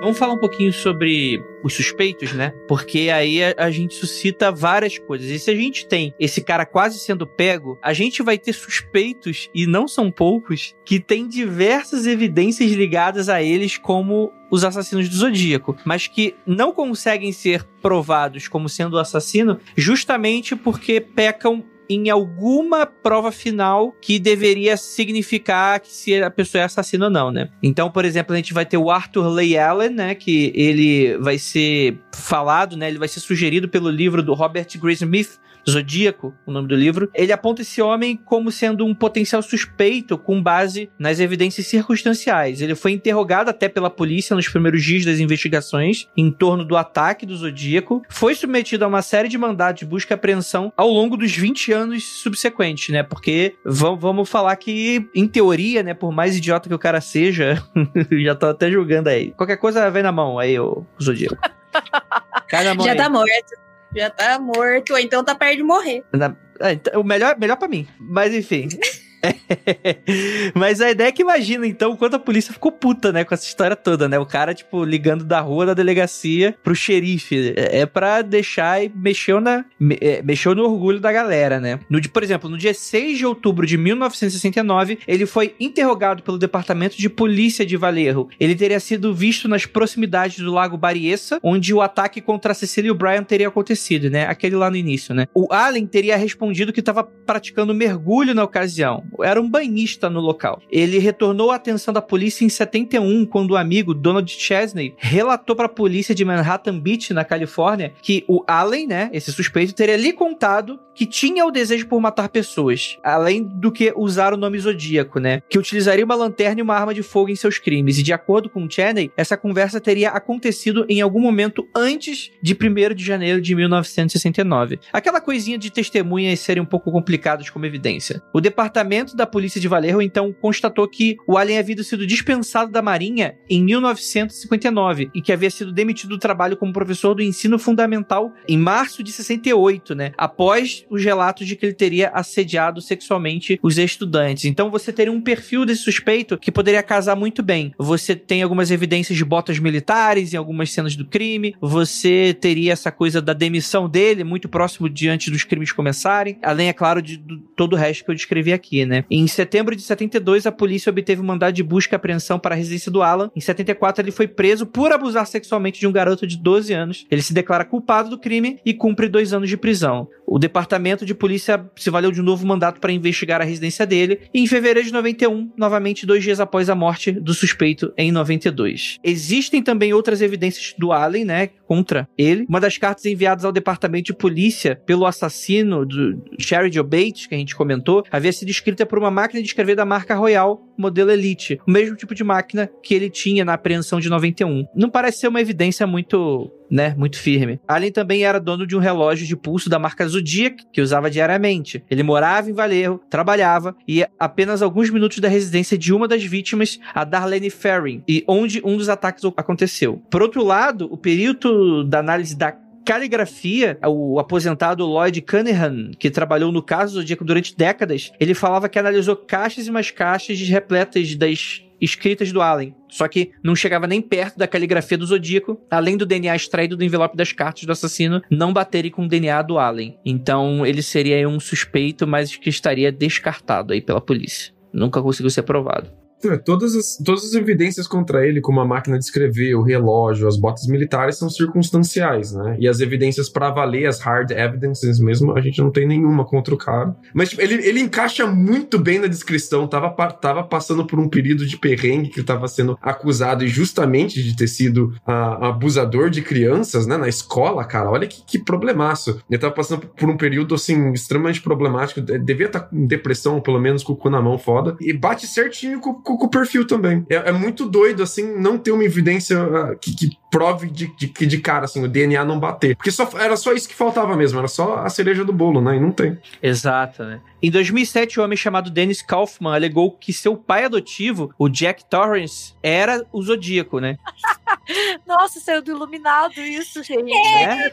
S1: Vamos falar um pouquinho sobre os suspeitos, né? Porque aí a, a, gente suscita várias coisas. E se a gente tem esse cara quase sendo pego, a gente vai ter suspeitos, e não são poucos, que tem diversas evidências ligadas a eles como os assassinos do Zodíaco, mas que não conseguem ser provados como sendo assassino justamente porque pecam em alguma prova final que deveria significar que se a pessoa é assassina ou não, né? Então, por exemplo, a gente vai ter o Arthur Leigh Allen, né? Que ele vai ser falado, né? Ele vai ser sugerido pelo livro do Robert Graysmith, Zodíaco, o nome do livro, ele aponta esse homem como sendo um potencial suspeito com base nas evidências circunstanciais. Ele foi interrogado até pela polícia nos primeiros dias das investigações em torno do ataque do Zodíaco, foi submetido a uma série de mandados de busca e apreensão ao longo dos 20 anos subsequentes, né? Porque vamos falar que, em teoria, né, por mais idiota que o cara seja, (laughs) já tô até julgando aí. Qualquer coisa vem na mão aí, o Zodíaco. (laughs)
S4: Cai na mão já aí. tá morto já tá morto, ou então tá perto de morrer.
S1: Na, é, o melhor, melhor para mim. Mas enfim. (laughs) (laughs) Mas a ideia é que imagina, então, quanto a polícia ficou puta, né, com essa história toda, né? O cara, tipo, ligando da rua da delegacia pro xerife. É, é pra deixar e mexeu, na, me, é, mexeu no orgulho da galera, né? No, por exemplo, no dia 6 de outubro de 1969, ele foi interrogado pelo Departamento de Polícia de Valerro. Ele teria sido visto nas proximidades do Lago Bariessa, onde o ataque contra Cecília Bryan teria acontecido, né? Aquele lá no início, né? O Allen teria respondido que estava praticando mergulho na ocasião era um banhista no local. Ele retornou a atenção da polícia em 71, quando o amigo Donald Chesney relatou para a polícia de Manhattan Beach, na Califórnia, que o Allen, né, esse suspeito, teria lhe contado que tinha o desejo por matar pessoas, além do que usar o nome zodíaco, né? Que utilizaria uma lanterna e uma arma de fogo em seus crimes. E de acordo com Cheney, essa conversa teria acontecido em algum momento antes de 1 de janeiro de 1969. Aquela coisinha de testemunhas serem um pouco complicadas como evidência. O departamento da polícia de Valerro então constatou que o alien havia sido dispensado da Marinha em 1959 e que havia sido demitido do trabalho como professor do ensino fundamental em março de 68, né? Após os relatos de que ele teria assediado sexualmente os estudantes. Então você teria um perfil desse suspeito que poderia casar muito bem. Você tem algumas evidências de botas militares em algumas cenas do crime, você teria essa coisa da demissão dele muito próximo diante dos crimes começarem, além, é claro, de, de todo o resto que eu descrevi aqui, né? Em setembro de 72, a polícia obteve um mandado de busca e apreensão para a residência do Alan. Em 74, ele foi preso por abusar sexualmente de um garoto de 12 anos. Ele se declara culpado do crime e cumpre dois anos de prisão. O departamento de polícia se valeu de um novo mandato para investigar a residência dele. E em fevereiro de 91, novamente dois dias após a morte do suspeito em 92. Existem também outras evidências do Allen, né, contra ele. Uma das cartas enviadas ao departamento de polícia pelo assassino do Sherry Joe Bates, que a gente comentou, havia sido escrita por uma máquina de escrever da marca Royal, modelo Elite, o mesmo tipo de máquina que ele tinha na apreensão de 91. Não parece ser uma evidência muito né, muito firme. Allen também era dono de um relógio de pulso da marca Zodiac, que usava diariamente. Ele morava em Valerro, trabalhava e apenas alguns minutos da residência de uma das vítimas, a Darlene Ferring, e onde um dos ataques aconteceu. Por outro lado, o período da análise da caligrafia, o aposentado Lloyd Cunningham, que trabalhou no caso do Zodíaco durante décadas, ele falava que analisou caixas e mais caixas repletas das escritas do Allen. Só que não chegava nem perto da caligrafia do Zodíaco, além do DNA extraído do envelope das cartas do assassino não baterem com o DNA do Allen. Então ele seria um suspeito, mas que estaria descartado aí pela polícia. Nunca conseguiu ser provado.
S5: Todas, as, todas as evidências contra ele, como a máquina de escrever, o relógio, as botas militares, são circunstanciais, né? E as evidências para valer, as hard evidences mesmo, a gente não tem nenhuma contra o cara. Mas tipo, ele, ele encaixa muito bem na descrição. Tava, tava passando por um período de perrengue que ele tava sendo acusado justamente de ter sido uh, abusador de crianças, né? Na escola, cara. Olha que, que problemaço. Ele tava passando por um período, assim, extremamente problemático. Devia estar tá com depressão, pelo menos com o cu na mão foda. E bate certinho com, com, com o perfil também. É, é, muito doido, assim, não ter uma evidência uh, que, que prove de, de, de cara, assim, o DNA não bater. Porque só, era só isso que faltava mesmo, era só a cereja do bolo, né? E não tem.
S1: Exato, né? Em 2007, um homem chamado Dennis Kaufman alegou que seu pai adotivo, o Jack Torrance, era o Zodíaco, né? (laughs)
S6: Nossa, saiu do iluminado isso, gente.
S4: É.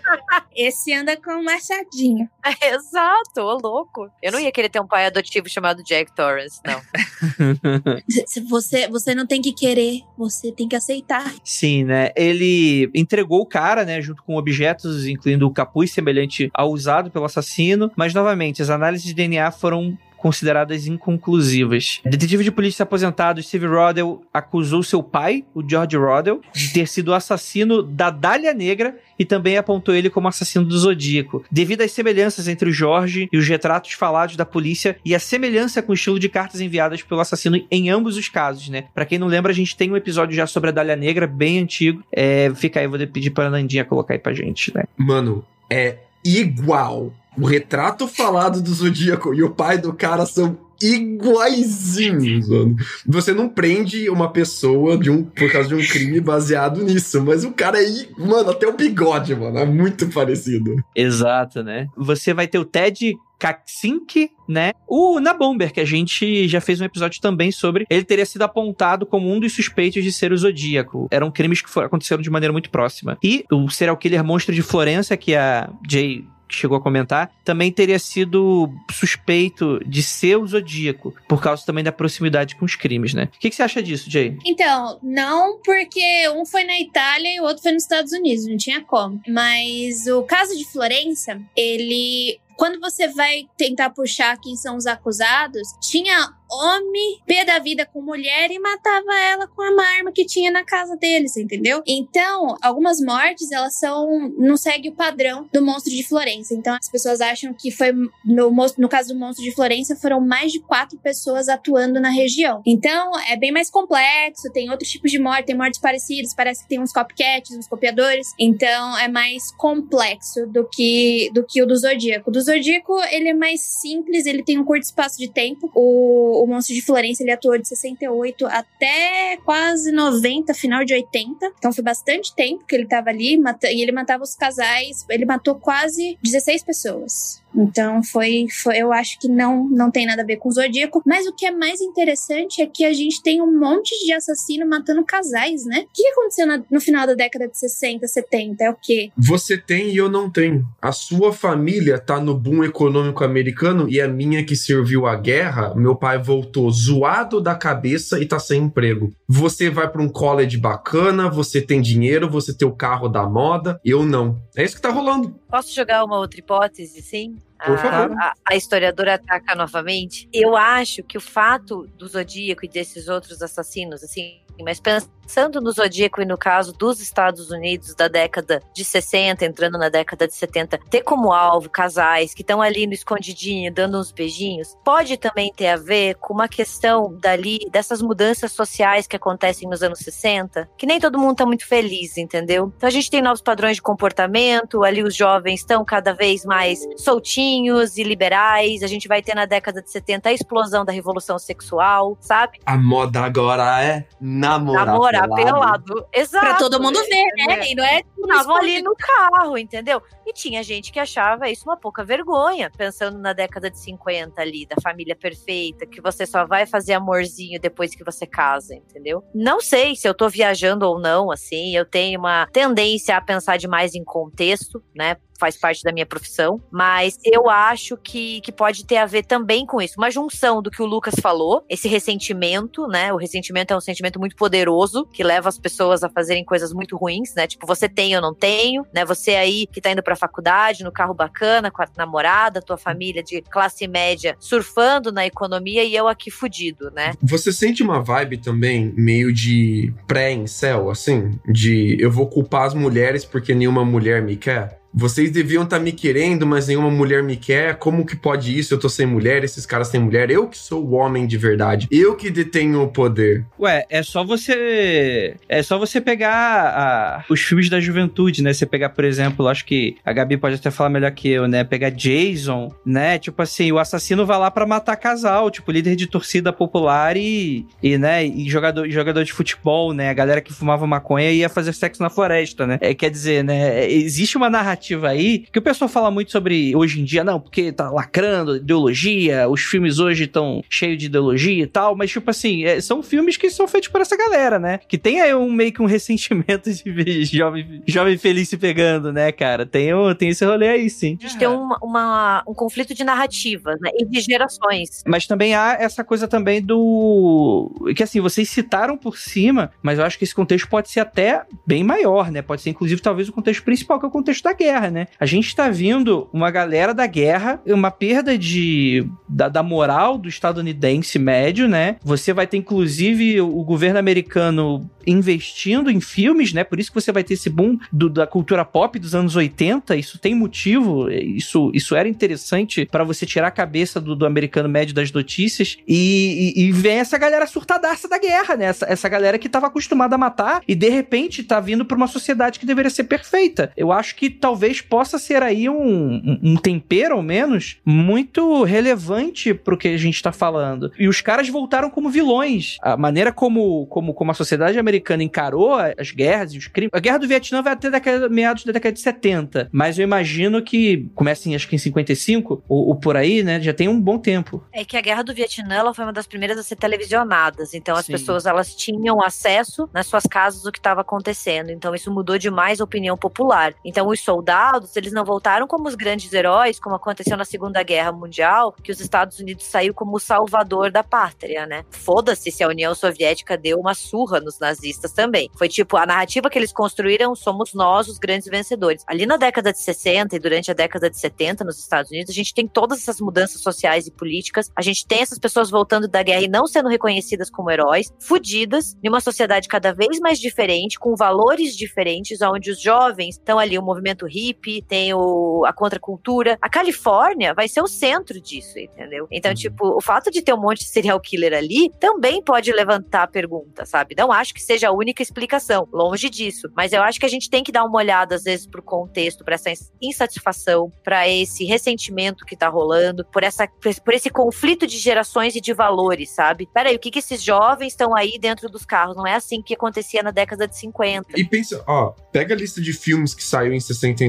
S4: Esse anda com um machadinho. (laughs)
S6: exato, ô louco. Eu não ia querer ter um pai adotivo chamado Jack Torrance, não. (laughs)
S4: você, você não tem que querer, você tem que aceitar.
S1: Sim, né? Ele entregou o cara, né, junto com objetos, incluindo o capuz semelhante ao usado pelo assassino, mas novamente, as análises de DNA foram consideradas inconclusivas. Detetive de polícia aposentado Steve Rodell acusou seu pai, o George Rodell, de ter sido o assassino da Dália Negra e também apontou ele como assassino do Zodíaco. Devido às semelhanças entre o Jorge e os retratos falados da polícia e a semelhança com o estilo de cartas enviadas pelo assassino em ambos os casos, né? Pra quem não lembra, a gente tem um episódio já sobre a Dália Negra, bem antigo. É, fica aí, vou pedir pra Nandinha colocar aí pra gente, né?
S5: Mano, é igual. O retrato falado do Zodíaco e o pai do cara são iguaizinhos, mano. Você não prende uma pessoa de um, por causa de um crime baseado nisso, mas o cara aí, mano, até o bigode, mano, é muito parecido.
S1: Exato, né? Você vai ter o Ted Kaczynski, né? O Na Bomber, que a gente já fez um episódio também sobre, ele teria sido apontado como um dos suspeitos de ser o Zodíaco. Eram crimes que aconteceram de maneira muito próxima. E o serial killer monstro de Florença, que a Jay chegou a comentar, também teria sido suspeito de ser o Zodíaco, por causa também da proximidade com os crimes, né? O que, que, você acha disso, Jay?
S4: Então, não porque um foi na Itália e o outro foi nos Estados Unidos, não tinha como. Mas o caso de Florença, ele quando você vai tentar puxar quem são os acusados, tinha homem pé da vida com mulher e matava ela com uma arma que tinha na casa deles, entendeu? Então, algumas mortes, elas são. não segue o padrão do monstro de Florença. Então, as pessoas acham que foi. No, no caso do monstro de Florença, foram mais de quatro pessoas atuando na região. Então, é bem mais complexo, tem outros tipos de morte, tem mortes parecidas, parece que tem uns copycats, uns copiadores. Então, é mais complexo do que, do que o do Zodíaco. Do Zodíaco, ele é mais simples, ele tem um curto espaço de tempo. O o Monstro de Florença ele atuou de 68 até quase 90, final de 80. Então foi bastante tempo que ele estava ali e ele matava os casais. Ele matou quase 16 pessoas. Então foi, foi, eu acho que não não tem nada a ver com o Zodíaco. Mas o que é mais interessante é que a gente tem um monte de assassino matando casais, né? O que aconteceu na, no final da década de 60, 70? É o quê?
S5: Você tem e eu não tenho. A sua família tá no boom econômico americano e a minha que serviu à guerra, meu pai voltou zoado da cabeça e tá sem emprego. Você vai para um college bacana, você tem dinheiro, você tem o carro da moda, eu não. É isso que tá rolando.
S6: Posso jogar uma outra hipótese, sim?
S5: Por favor.
S6: A, a, historiadora ataca novamente. Eu acho que o fato do Zodíaco e desses outros assassinos, assim, mas pensando no Zodíaco e no caso dos Estados Unidos da década de 60, entrando na década de 70, ter como alvo casais que estão ali no escondidinho, dando uns beijinhos, pode também ter a ver com uma questão dali, dessas mudanças sociais que acontecem nos anos 60, que nem todo mundo está muito feliz, entendeu? Então a gente tem novos padrões de comportamento, ali os jovens estão cada vez mais soltinhos e liberais, a gente vai ter na década de 70 a explosão da revolução sexual, sabe?
S5: A moda agora é namorar,
S6: namorar pelado. pelado. Exato.
S4: Pra todo mundo ver, né? E não é
S6: Estavam ali no carro, entendeu? E tinha gente que achava isso uma pouca vergonha, pensando na década de 50 ali, da família perfeita, que você só vai fazer amorzinho depois que você casa, entendeu? Não sei se eu tô viajando ou não, assim, eu tenho uma tendência a pensar demais em contexto, né? Faz parte da minha profissão, mas eu acho que, que pode ter a ver também com isso. Uma junção do que o Lucas falou, esse ressentimento, né? O ressentimento é um sentimento muito poderoso que leva as pessoas a fazerem coisas muito ruins, né? Tipo, você tem ou não tenho, né? Você aí que tá indo pra faculdade, no carro bacana, com a namorada, tua família de classe média surfando na economia e eu aqui fudido, né?
S5: Você sente uma vibe também meio de pré-incel, assim? De eu vou culpar as mulheres porque nenhuma mulher me quer? Vocês deviam estar tá me querendo, mas nenhuma mulher me quer. Como que pode isso? Eu tô sem mulher, esses caras têm mulher. Eu que sou o homem de verdade. Eu que detenho o poder.
S1: Ué, é só você. É só você pegar a... os filmes da juventude, né? Você pegar, por exemplo, acho que a Gabi pode até falar melhor que eu, né? Pegar Jason, né? Tipo assim, o assassino vai lá para matar casal, tipo, líder de torcida popular e, e né? E jogador, jogador de futebol, né? A galera que fumava maconha ia fazer sexo na floresta, né? É, quer dizer, né? Existe uma narrativa narrativa aí, que o pessoal fala muito sobre hoje em dia, não, porque tá lacrando ideologia, os filmes hoje estão cheios de ideologia e tal, mas tipo assim, é, são filmes que são feitos por essa galera, né? Que tem aí um meio que um ressentimento (laughs) de ver jovem, jovem feliz se pegando, né, cara? Tem, tem esse rolê aí, sim.
S6: A gente tem uma, uma, um conflito de narrativas, né? E de gerações.
S1: Mas também há essa coisa também do. Que assim, vocês citaram por cima, mas eu acho que esse contexto pode ser até bem maior, né? Pode ser, inclusive, talvez o contexto principal, que é o contexto da guerra guerra, né? A gente tá vindo uma galera da guerra, uma perda de da, da moral do estadunidense médio, né? Você vai ter, inclusive, o governo americano investindo em filmes, né? Por isso que você vai ter esse boom do, da cultura pop dos anos 80. Isso tem motivo, isso, isso era interessante para você tirar a cabeça do, do, americano médio das notícias. E, e, e, vem essa galera surtadaça da guerra, né? Essa, essa galera que tava acostumada a matar e de repente tá vindo pra uma sociedade que deveria ser perfeita. Eu acho que talvez possa ser aí um, um tempero, ao menos, muito relevante pro que a gente tá falando. E os caras voltaram como vilões. A maneira como, como, como a sociedade americana americana encarou as guerras e os crimes. A guerra do Vietnã vai até década, meados da década de 70, mas eu imagino que comece em, acho que em 55 ou, ou por aí, né? Já tem um bom tempo.
S6: É que a guerra do Vietnã ela foi uma das primeiras a ser televisionadas, então as Sim. pessoas elas tinham acesso nas suas casas do que estava acontecendo, então isso mudou demais a opinião popular. Então os soldados eles não voltaram como os grandes heróis, como aconteceu na Segunda Guerra Mundial, que os Estados Unidos saiu como o salvador da pátria, né? Foda-se se a União Soviética deu uma surra nos nazistas também. Foi tipo, a narrativa que eles construíram somos nós os grandes vencedores. Ali na década de 60 e durante a década de 70 nos Estados Unidos, a gente tem todas essas mudanças sociais e políticas. A gente tem essas pessoas voltando da guerra e não sendo reconhecidas como heróis, fudidas, em uma sociedade cada vez mais diferente, com valores diferentes, onde os jovens estão ali, o movimento hippie, tem o, a contracultura. A Califórnia vai ser o centro disso, entendeu? Então, uhum. tipo, o fato de ter um monte de serial killer ali também pode levantar a pergunta, sabe? Não acho que seja a única explicação, longe disso. Mas eu acho que a gente tem que dar uma olhada, às vezes, pro contexto, para essa insatisfação, para esse ressentimento que tá rolando, por, essa, por esse conflito de gerações e de valores, sabe? Peraí, o que, que esses jovens estão aí dentro dos carros? Não é assim que acontecia na década de 50.
S5: E pensa, ó, pega a lista de filmes que saiu em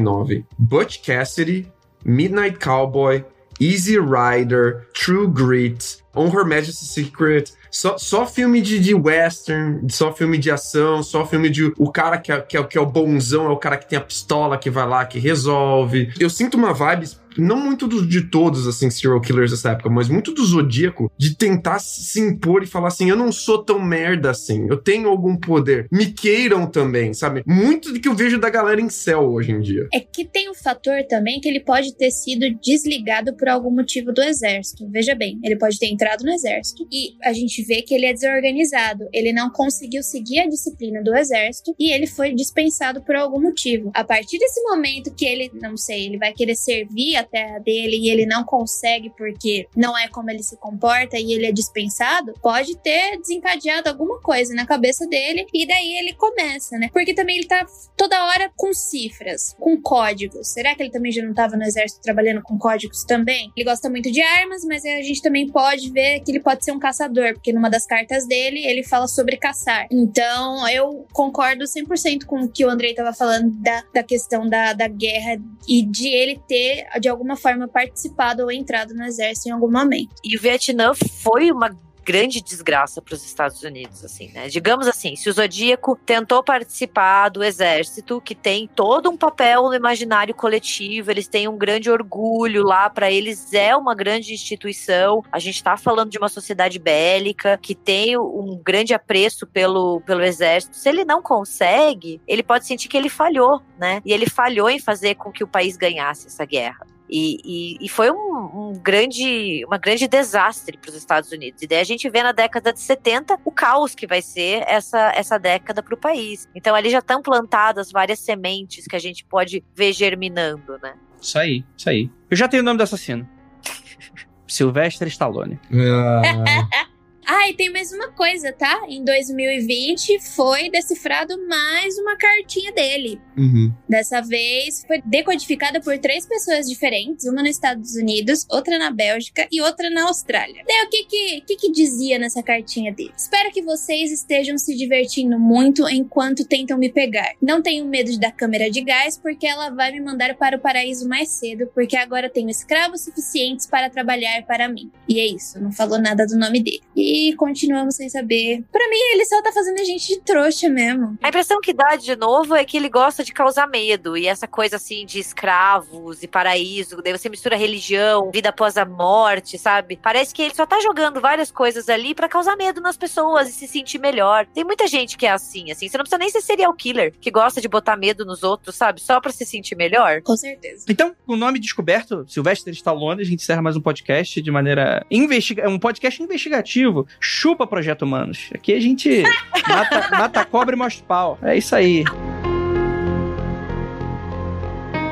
S5: 69. Butch Cassidy, Midnight Cowboy, Easy Rider, True Grit, On Her Majesty's Secret, só, só filme de, de western, só filme de ação, só filme de. O cara que é, que, é, que é o bonzão é o cara que tem a pistola que vai lá, que resolve. Eu sinto uma vibe não muito do, de todos, assim, serial killers dessa época, mas muito do Zodíaco, de tentar se impor e falar assim: eu não sou tão merda assim, eu tenho algum poder. Me queiram também, sabe? Muito do que eu vejo da galera em céu hoje em dia.
S4: É que tem um fator também que ele pode ter sido desligado por algum motivo do exército. Veja bem, ele pode ter entrado no exército e a gente vê que ele é desorganizado. Ele não conseguiu seguir a disciplina do exército e ele foi dispensado por algum motivo. A partir desse momento que ele, não sei, ele vai querer servir a terra dele e ele não consegue porque não é como ele se comporta e ele é dispensado, pode ter desencadeado alguma coisa na cabeça dele e daí ele começa, né? Porque também ele tá toda hora com cifras, com códigos. Será que ele também já não tava no exército trabalhando com códigos também? Ele gosta muito de armas, mas a gente também pode ver que ele pode ser um caçador, porque numa das cartas dele ele fala sobre caçar. Então eu concordo 100% com o que o Andrei tava falando da, da questão da, da guerra e de ele ter, de alguma forma participado ou entrado no exército em algum momento.
S6: E o Vietnã foi uma grande desgraça para os Estados Unidos, assim, né? Digamos assim, se o Zodíaco tentou participar do exército, que tem todo um papel no imaginário coletivo, eles têm um grande orgulho lá, para eles é uma grande instituição. A gente está falando de uma sociedade bélica que tem um grande apreço pelo, pelo exército. Se ele não consegue, ele pode sentir que ele falhou, né? E ele falhou em fazer com que o país ganhasse essa guerra. E, e, e, foi um, um, grande, uma grande desastre para os Estados Unidos. E daí a gente vê na década de 70 o caos que vai ser essa, essa década para o país. Então ali já estão plantadas várias sementes que a gente pode ver germinando, né?
S1: Isso aí, isso aí. Eu já tenho o nome do assassino. (laughs) Sylvester Stallone.
S4: Ah. (laughs) Ah, e tem mais uma coisa, tá? Em 2020 foi decifrado mais uma cartinha dele.
S5: Uhum.
S4: Dessa vez foi decodificada por três pessoas diferentes, uma nos Estados Unidos, outra na Bélgica e outra na Austrália. Daí o que que, que, que dizia nessa cartinha dele? Espero que vocês estejam se divertindo muito enquanto tentam me pegar. Não tenho medo dar câmera de gás porque ela vai me mandar para o paraíso mais cedo, porque agora tenho escravos suficientes para trabalhar para mim. E é isso, não falou nada do nome dele. E e continuamos sem saber. Para mim, ele só tá fazendo a gente de trouxa mesmo.
S6: A impressão que dá de novo é que ele gosta de causar medo. E essa coisa assim de escravos e paraíso, daí você mistura religião, vida após a morte, sabe? Parece que ele só tá jogando várias coisas ali para causar medo nas pessoas e se sentir melhor. Tem muita gente que é assim, assim. Você não precisa nem ser serial killer, que gosta de botar medo nos outros, sabe? Só pra se sentir melhor.
S4: Com certeza.
S1: Então, com o nome descoberto, Sylvester Stallone, a gente encerra mais um podcast de maneira investiga um podcast investigativo Chupa Projeto Humanos. Aqui a gente mata, (laughs) mata cobra e mostra pau. É isso aí.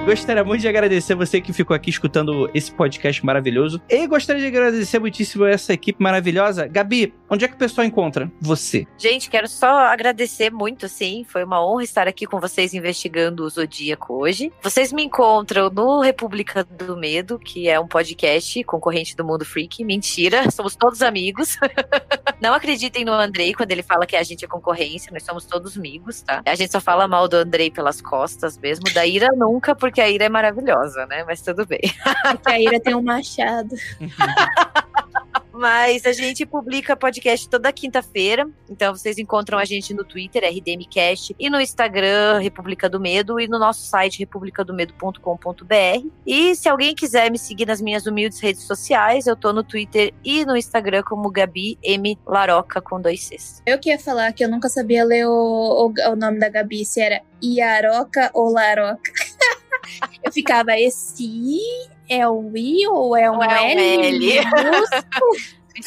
S1: Gostaria muito de agradecer você que ficou aqui escutando esse podcast maravilhoso. E gostaria de agradecer muitíssimo essa equipe maravilhosa. Gabi, onde é que o pessoal encontra você?
S6: Gente, quero só agradecer muito, sim. Foi uma honra estar aqui com vocês investigando o Zodíaco hoje. Vocês me encontram no República do Medo, que é um podcast concorrente do Mundo Freak. Mentira, (laughs) somos todos amigos. (laughs) Não acreditem no Andrei quando ele fala que a gente é concorrência, nós somos todos amigos, tá? A gente só fala mal do Andrei pelas costas mesmo, da Ira nunca, porque porque a Ira é maravilhosa, né? Mas tudo bem. (laughs)
S4: Porque a Ira tem um machado.
S6: Mas a gente publica podcast toda quinta-feira. Então vocês encontram a gente no Twitter, RDMcast, e no Instagram, República do Medo, e no nosso site, republicadomedo.com.br. E se alguém quiser me seguir nas minhas humildes redes sociais, eu tô no Twitter e no Instagram como Gabi M. Laroca com dois Cs.
S4: Eu que ia falar que eu nunca sabia ler o, o, o nome da Gabi, se era Iaroca ou Laroca. Eu ficava, esse é um I ou é um, ou é um L? L.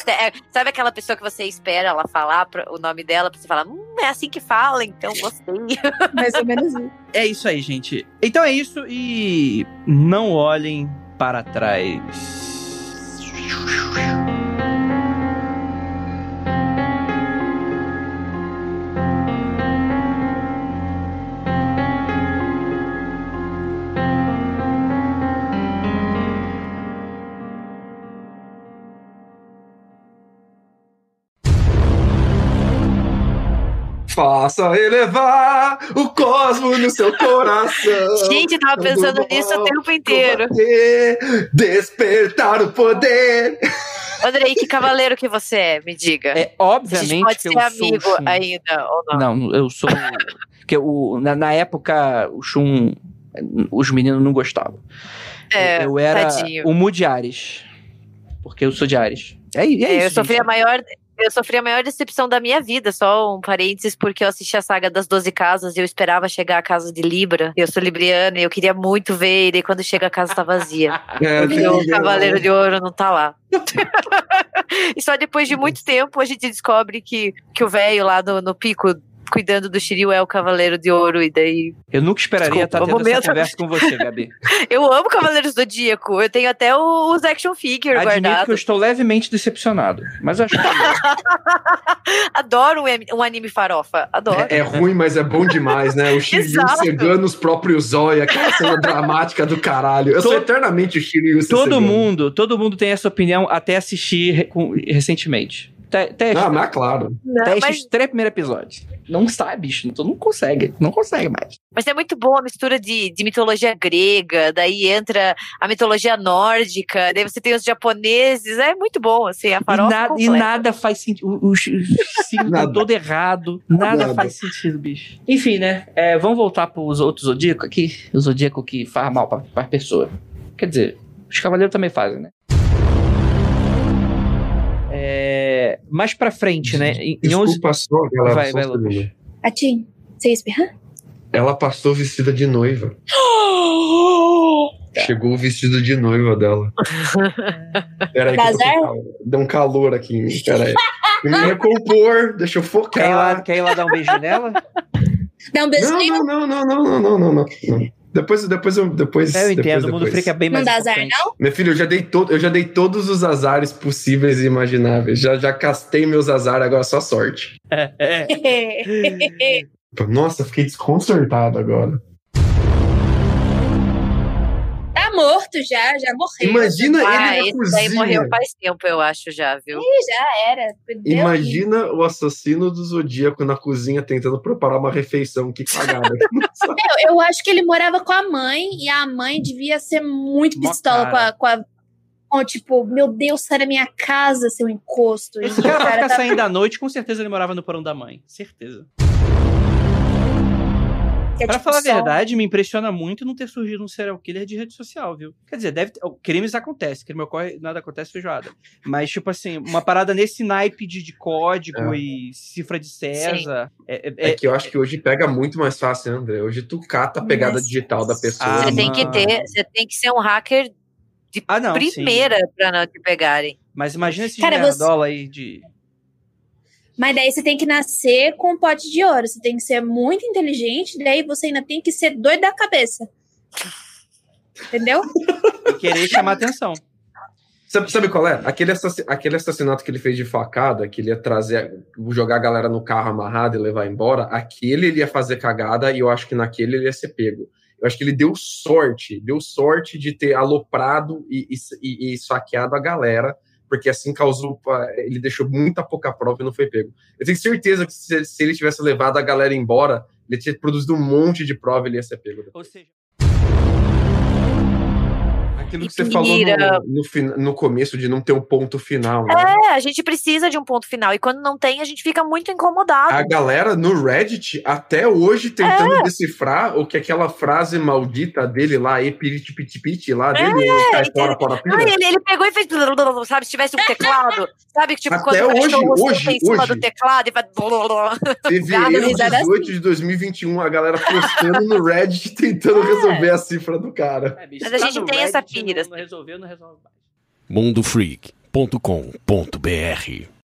S6: É, sabe aquela pessoa que você espera ela falar o nome dela pra você falar, hum, é assim que fala, então gostei. (laughs)
S4: Mais ou menos isso.
S1: É isso aí, gente. Então é isso e não olhem para trás.
S5: Faça elevar o cosmo no seu coração.
S6: Gente, eu tava pensando nisso o tempo inteiro.
S5: Despertar o poder.
S6: Andrei, que cavaleiro que você é? Me diga.
S1: É, obviamente
S6: pode
S1: que
S6: ser
S1: eu
S6: amigo
S1: Shun.
S6: ainda, ou não?
S1: Não, eu sou. que o, na, na época, o Shun. Os meninos não gostavam.
S6: É,
S1: eu era
S6: tadinho.
S1: o Mu de Ares. Porque eu sou de Ares. É, é isso.
S6: É, eu sofri
S1: gente.
S6: a maior. Eu sofri a maior decepção da minha vida, só um parênteses, porque eu assisti a saga das 12 casas e eu esperava chegar à casa de Libra. Eu sou libriana e eu queria muito ver, e daí quando chega a casa tá vazia. (laughs)
S5: É,
S6: Porque o Cavaleiro de Ouro não tá lá. (laughs) e só depois de muito tempo a gente descobre que, que o velho lá no, no pico cuidando do Shiryu é o Cavaleiro de Ouro, e daí.
S1: Eu nunca esperaria
S6: Desculpa,
S1: estar tendo
S6: momento.
S1: essa conversa com você, Gabi. (laughs)
S6: Eu amo Cavaleiros do Zodíaco. Eu tenho até o- os action figure
S1: Admito que eu
S6: guardados.
S1: estou levemente decepcionado. Mas eu acho que. (laughs)
S6: Adoro um, um anime farofa. Adoro.
S5: É, é ruim, mas é bom demais, né? O (laughs) Shiryu cegando os próprios olhos, aquela cena dramática do caralho. Eu sou eternamente o Shiryu
S1: todo
S5: cegando.
S1: mundo, todo mundo tem essa opinião até assistir re- com- recentemente. Te- Teste,
S5: Ah, mas é claro.
S6: Não,
S1: teste
S6: mas
S1: os três primeiros episódios. não sabe, bicho. Então não consegue, não consegue mais.
S6: Mas é muito boa a mistura de, de mitologia grega, daí entra a mitologia nórdica, daí você tem os japoneses, é muito bom, assim, a
S1: E,
S6: farofa
S1: e
S6: completa.
S1: nada faz sentido. O, o, o signo tá
S5: Nada.
S1: todo errado. Nada,
S5: Nada.
S1: faz sentido, bicho. Enfim, né? É, vamos voltar pros outros zodíacos aqui. O zodíaco que faz mal pra, pra pessoa. Quer dizer, os cavaleiros também fazem, né? Mais pra frente, né? Em Desculpa 11...
S5: só, galera.
S1: Vai, vai, Lucas.
S4: Atim, ah, você ia espirrar?
S5: Ela passou vestida de noiva. (gasps) Chegou o vestido de noiva dela. (laughs) Peraí, deu um calor aqui em mim. Peraí. (laughs) Me recompor, deixa eu focar.
S1: Quer ir, lá, quer ir lá dar um beijo nela?
S4: Dá um beijo
S5: não,
S4: nela?
S5: Não, não, não, não, não, não, não, não. Depois, depois eu. Depois,
S1: eu entendo,
S5: depois,
S1: o mundo
S5: depois.
S1: freak é bem
S4: não
S1: mais
S4: dá azar,
S1: importante.
S4: não?
S5: Meu filho, eu já dei todo, eu já dei todos os azares possíveis e imagináveis. Já, já castei meus azares, agora só sorte.
S1: É, é. (laughs)
S5: Nossa, fiquei desconcertado agora.
S4: Morto já, já morreu.
S5: Imagina
S6: Ah,
S5: ele na
S6: esse daí
S5: cozinha.
S6: morreu faz tempo, eu acho, já, viu?
S4: Já era. Deu
S5: Imagina o assassino do Zodíaco na cozinha tentando preparar uma refeição. Que cagada. (laughs)
S4: Eu, eu acho que ele morava com a mãe e a mãe devia ser muito
S1: Mó
S4: pistola com a, com a. com, tipo, meu Deus, sai da minha casa, seu encosto.
S1: Esse
S4: o
S1: cara,
S4: cara
S1: ficar
S4: tá
S1: saindo à noite, com certeza ele morava no porão da mãe. Certeza.
S4: Que é,
S1: Pra
S4: tipo,
S1: falar a verdade, me impressiona muito não ter surgido um serial killer de rede social, viu? Quer dizer, deve ter, crimes acontecem, crime ocorre, nada acontece feijoada. Mas, tipo assim, uma parada nesse naipe de, de código
S5: É.
S1: e cifra de César. É, é-
S5: É que eu acho que hoje pega muito mais fácil, André? Hoje tu cata a pegada
S4: Mas-
S5: digital da pessoa.
S1: Ah,
S6: Você tem que ter, você tem que ser um hacker de
S1: Ah, não, sim.
S6: primeira pra não te pegarem.
S1: Mas imagina esse
S4: Cara, você-
S1: aí de.
S4: Mas daí você tem que nascer com um pote de ouro. Você tem que ser muito inteligente, daí você ainda tem que ser doido da cabeça. Entendeu?
S1: e querer chamar atenção.
S5: Sabe, sabe qual é? Aquele, aquele assassinato que ele fez de facada, que ele ia trazer, jogar a galera no carro amarrado e levar embora, aquele ele ia fazer cagada e eu acho que naquele ele ia ser pego. Eu acho que ele deu sorte, deu sorte de ter aloprado e, e- e saqueado a galera, porque assim causou. Ele deixou muita pouca prova e não foi pego. Eu tenho certeza que se, se ele tivesse levado a galera embora, ele tinha produzido um monte de prova e ele ia ser pego.
S1: Ou seja,
S5: Aquilo que
S6: E
S5: você falou no, no, no começo de não ter um ponto final, né?
S6: É, a gente precisa de um ponto final. E quando não tem, a gente fica muito incomodado.
S5: A galera no Reddit até hoje tentando decifrar o que aquela frase maldita dele lá, epiripitipiti lá dele, cai
S6: ele
S5: fora, fora, pira.
S6: Ele, ele pegou e fez. Sabe, se tivesse um teclado. Sabe que tipo,
S5: Até
S6: quando o
S5: hoje,
S6: senta
S5: hoje,
S6: em cima
S5: hoje.
S6: do teclado e vai.
S4: Dado risada
S5: 18
S4: assim.
S5: de 2021, a galera postando no Reddit tentando resolver a cifra do cara.
S1: é,
S6: Mas a
S1: tá
S6: gente tem essa pira,
S1: Não, não resolveu, não resolve mais.
S7: mundofreak.com.br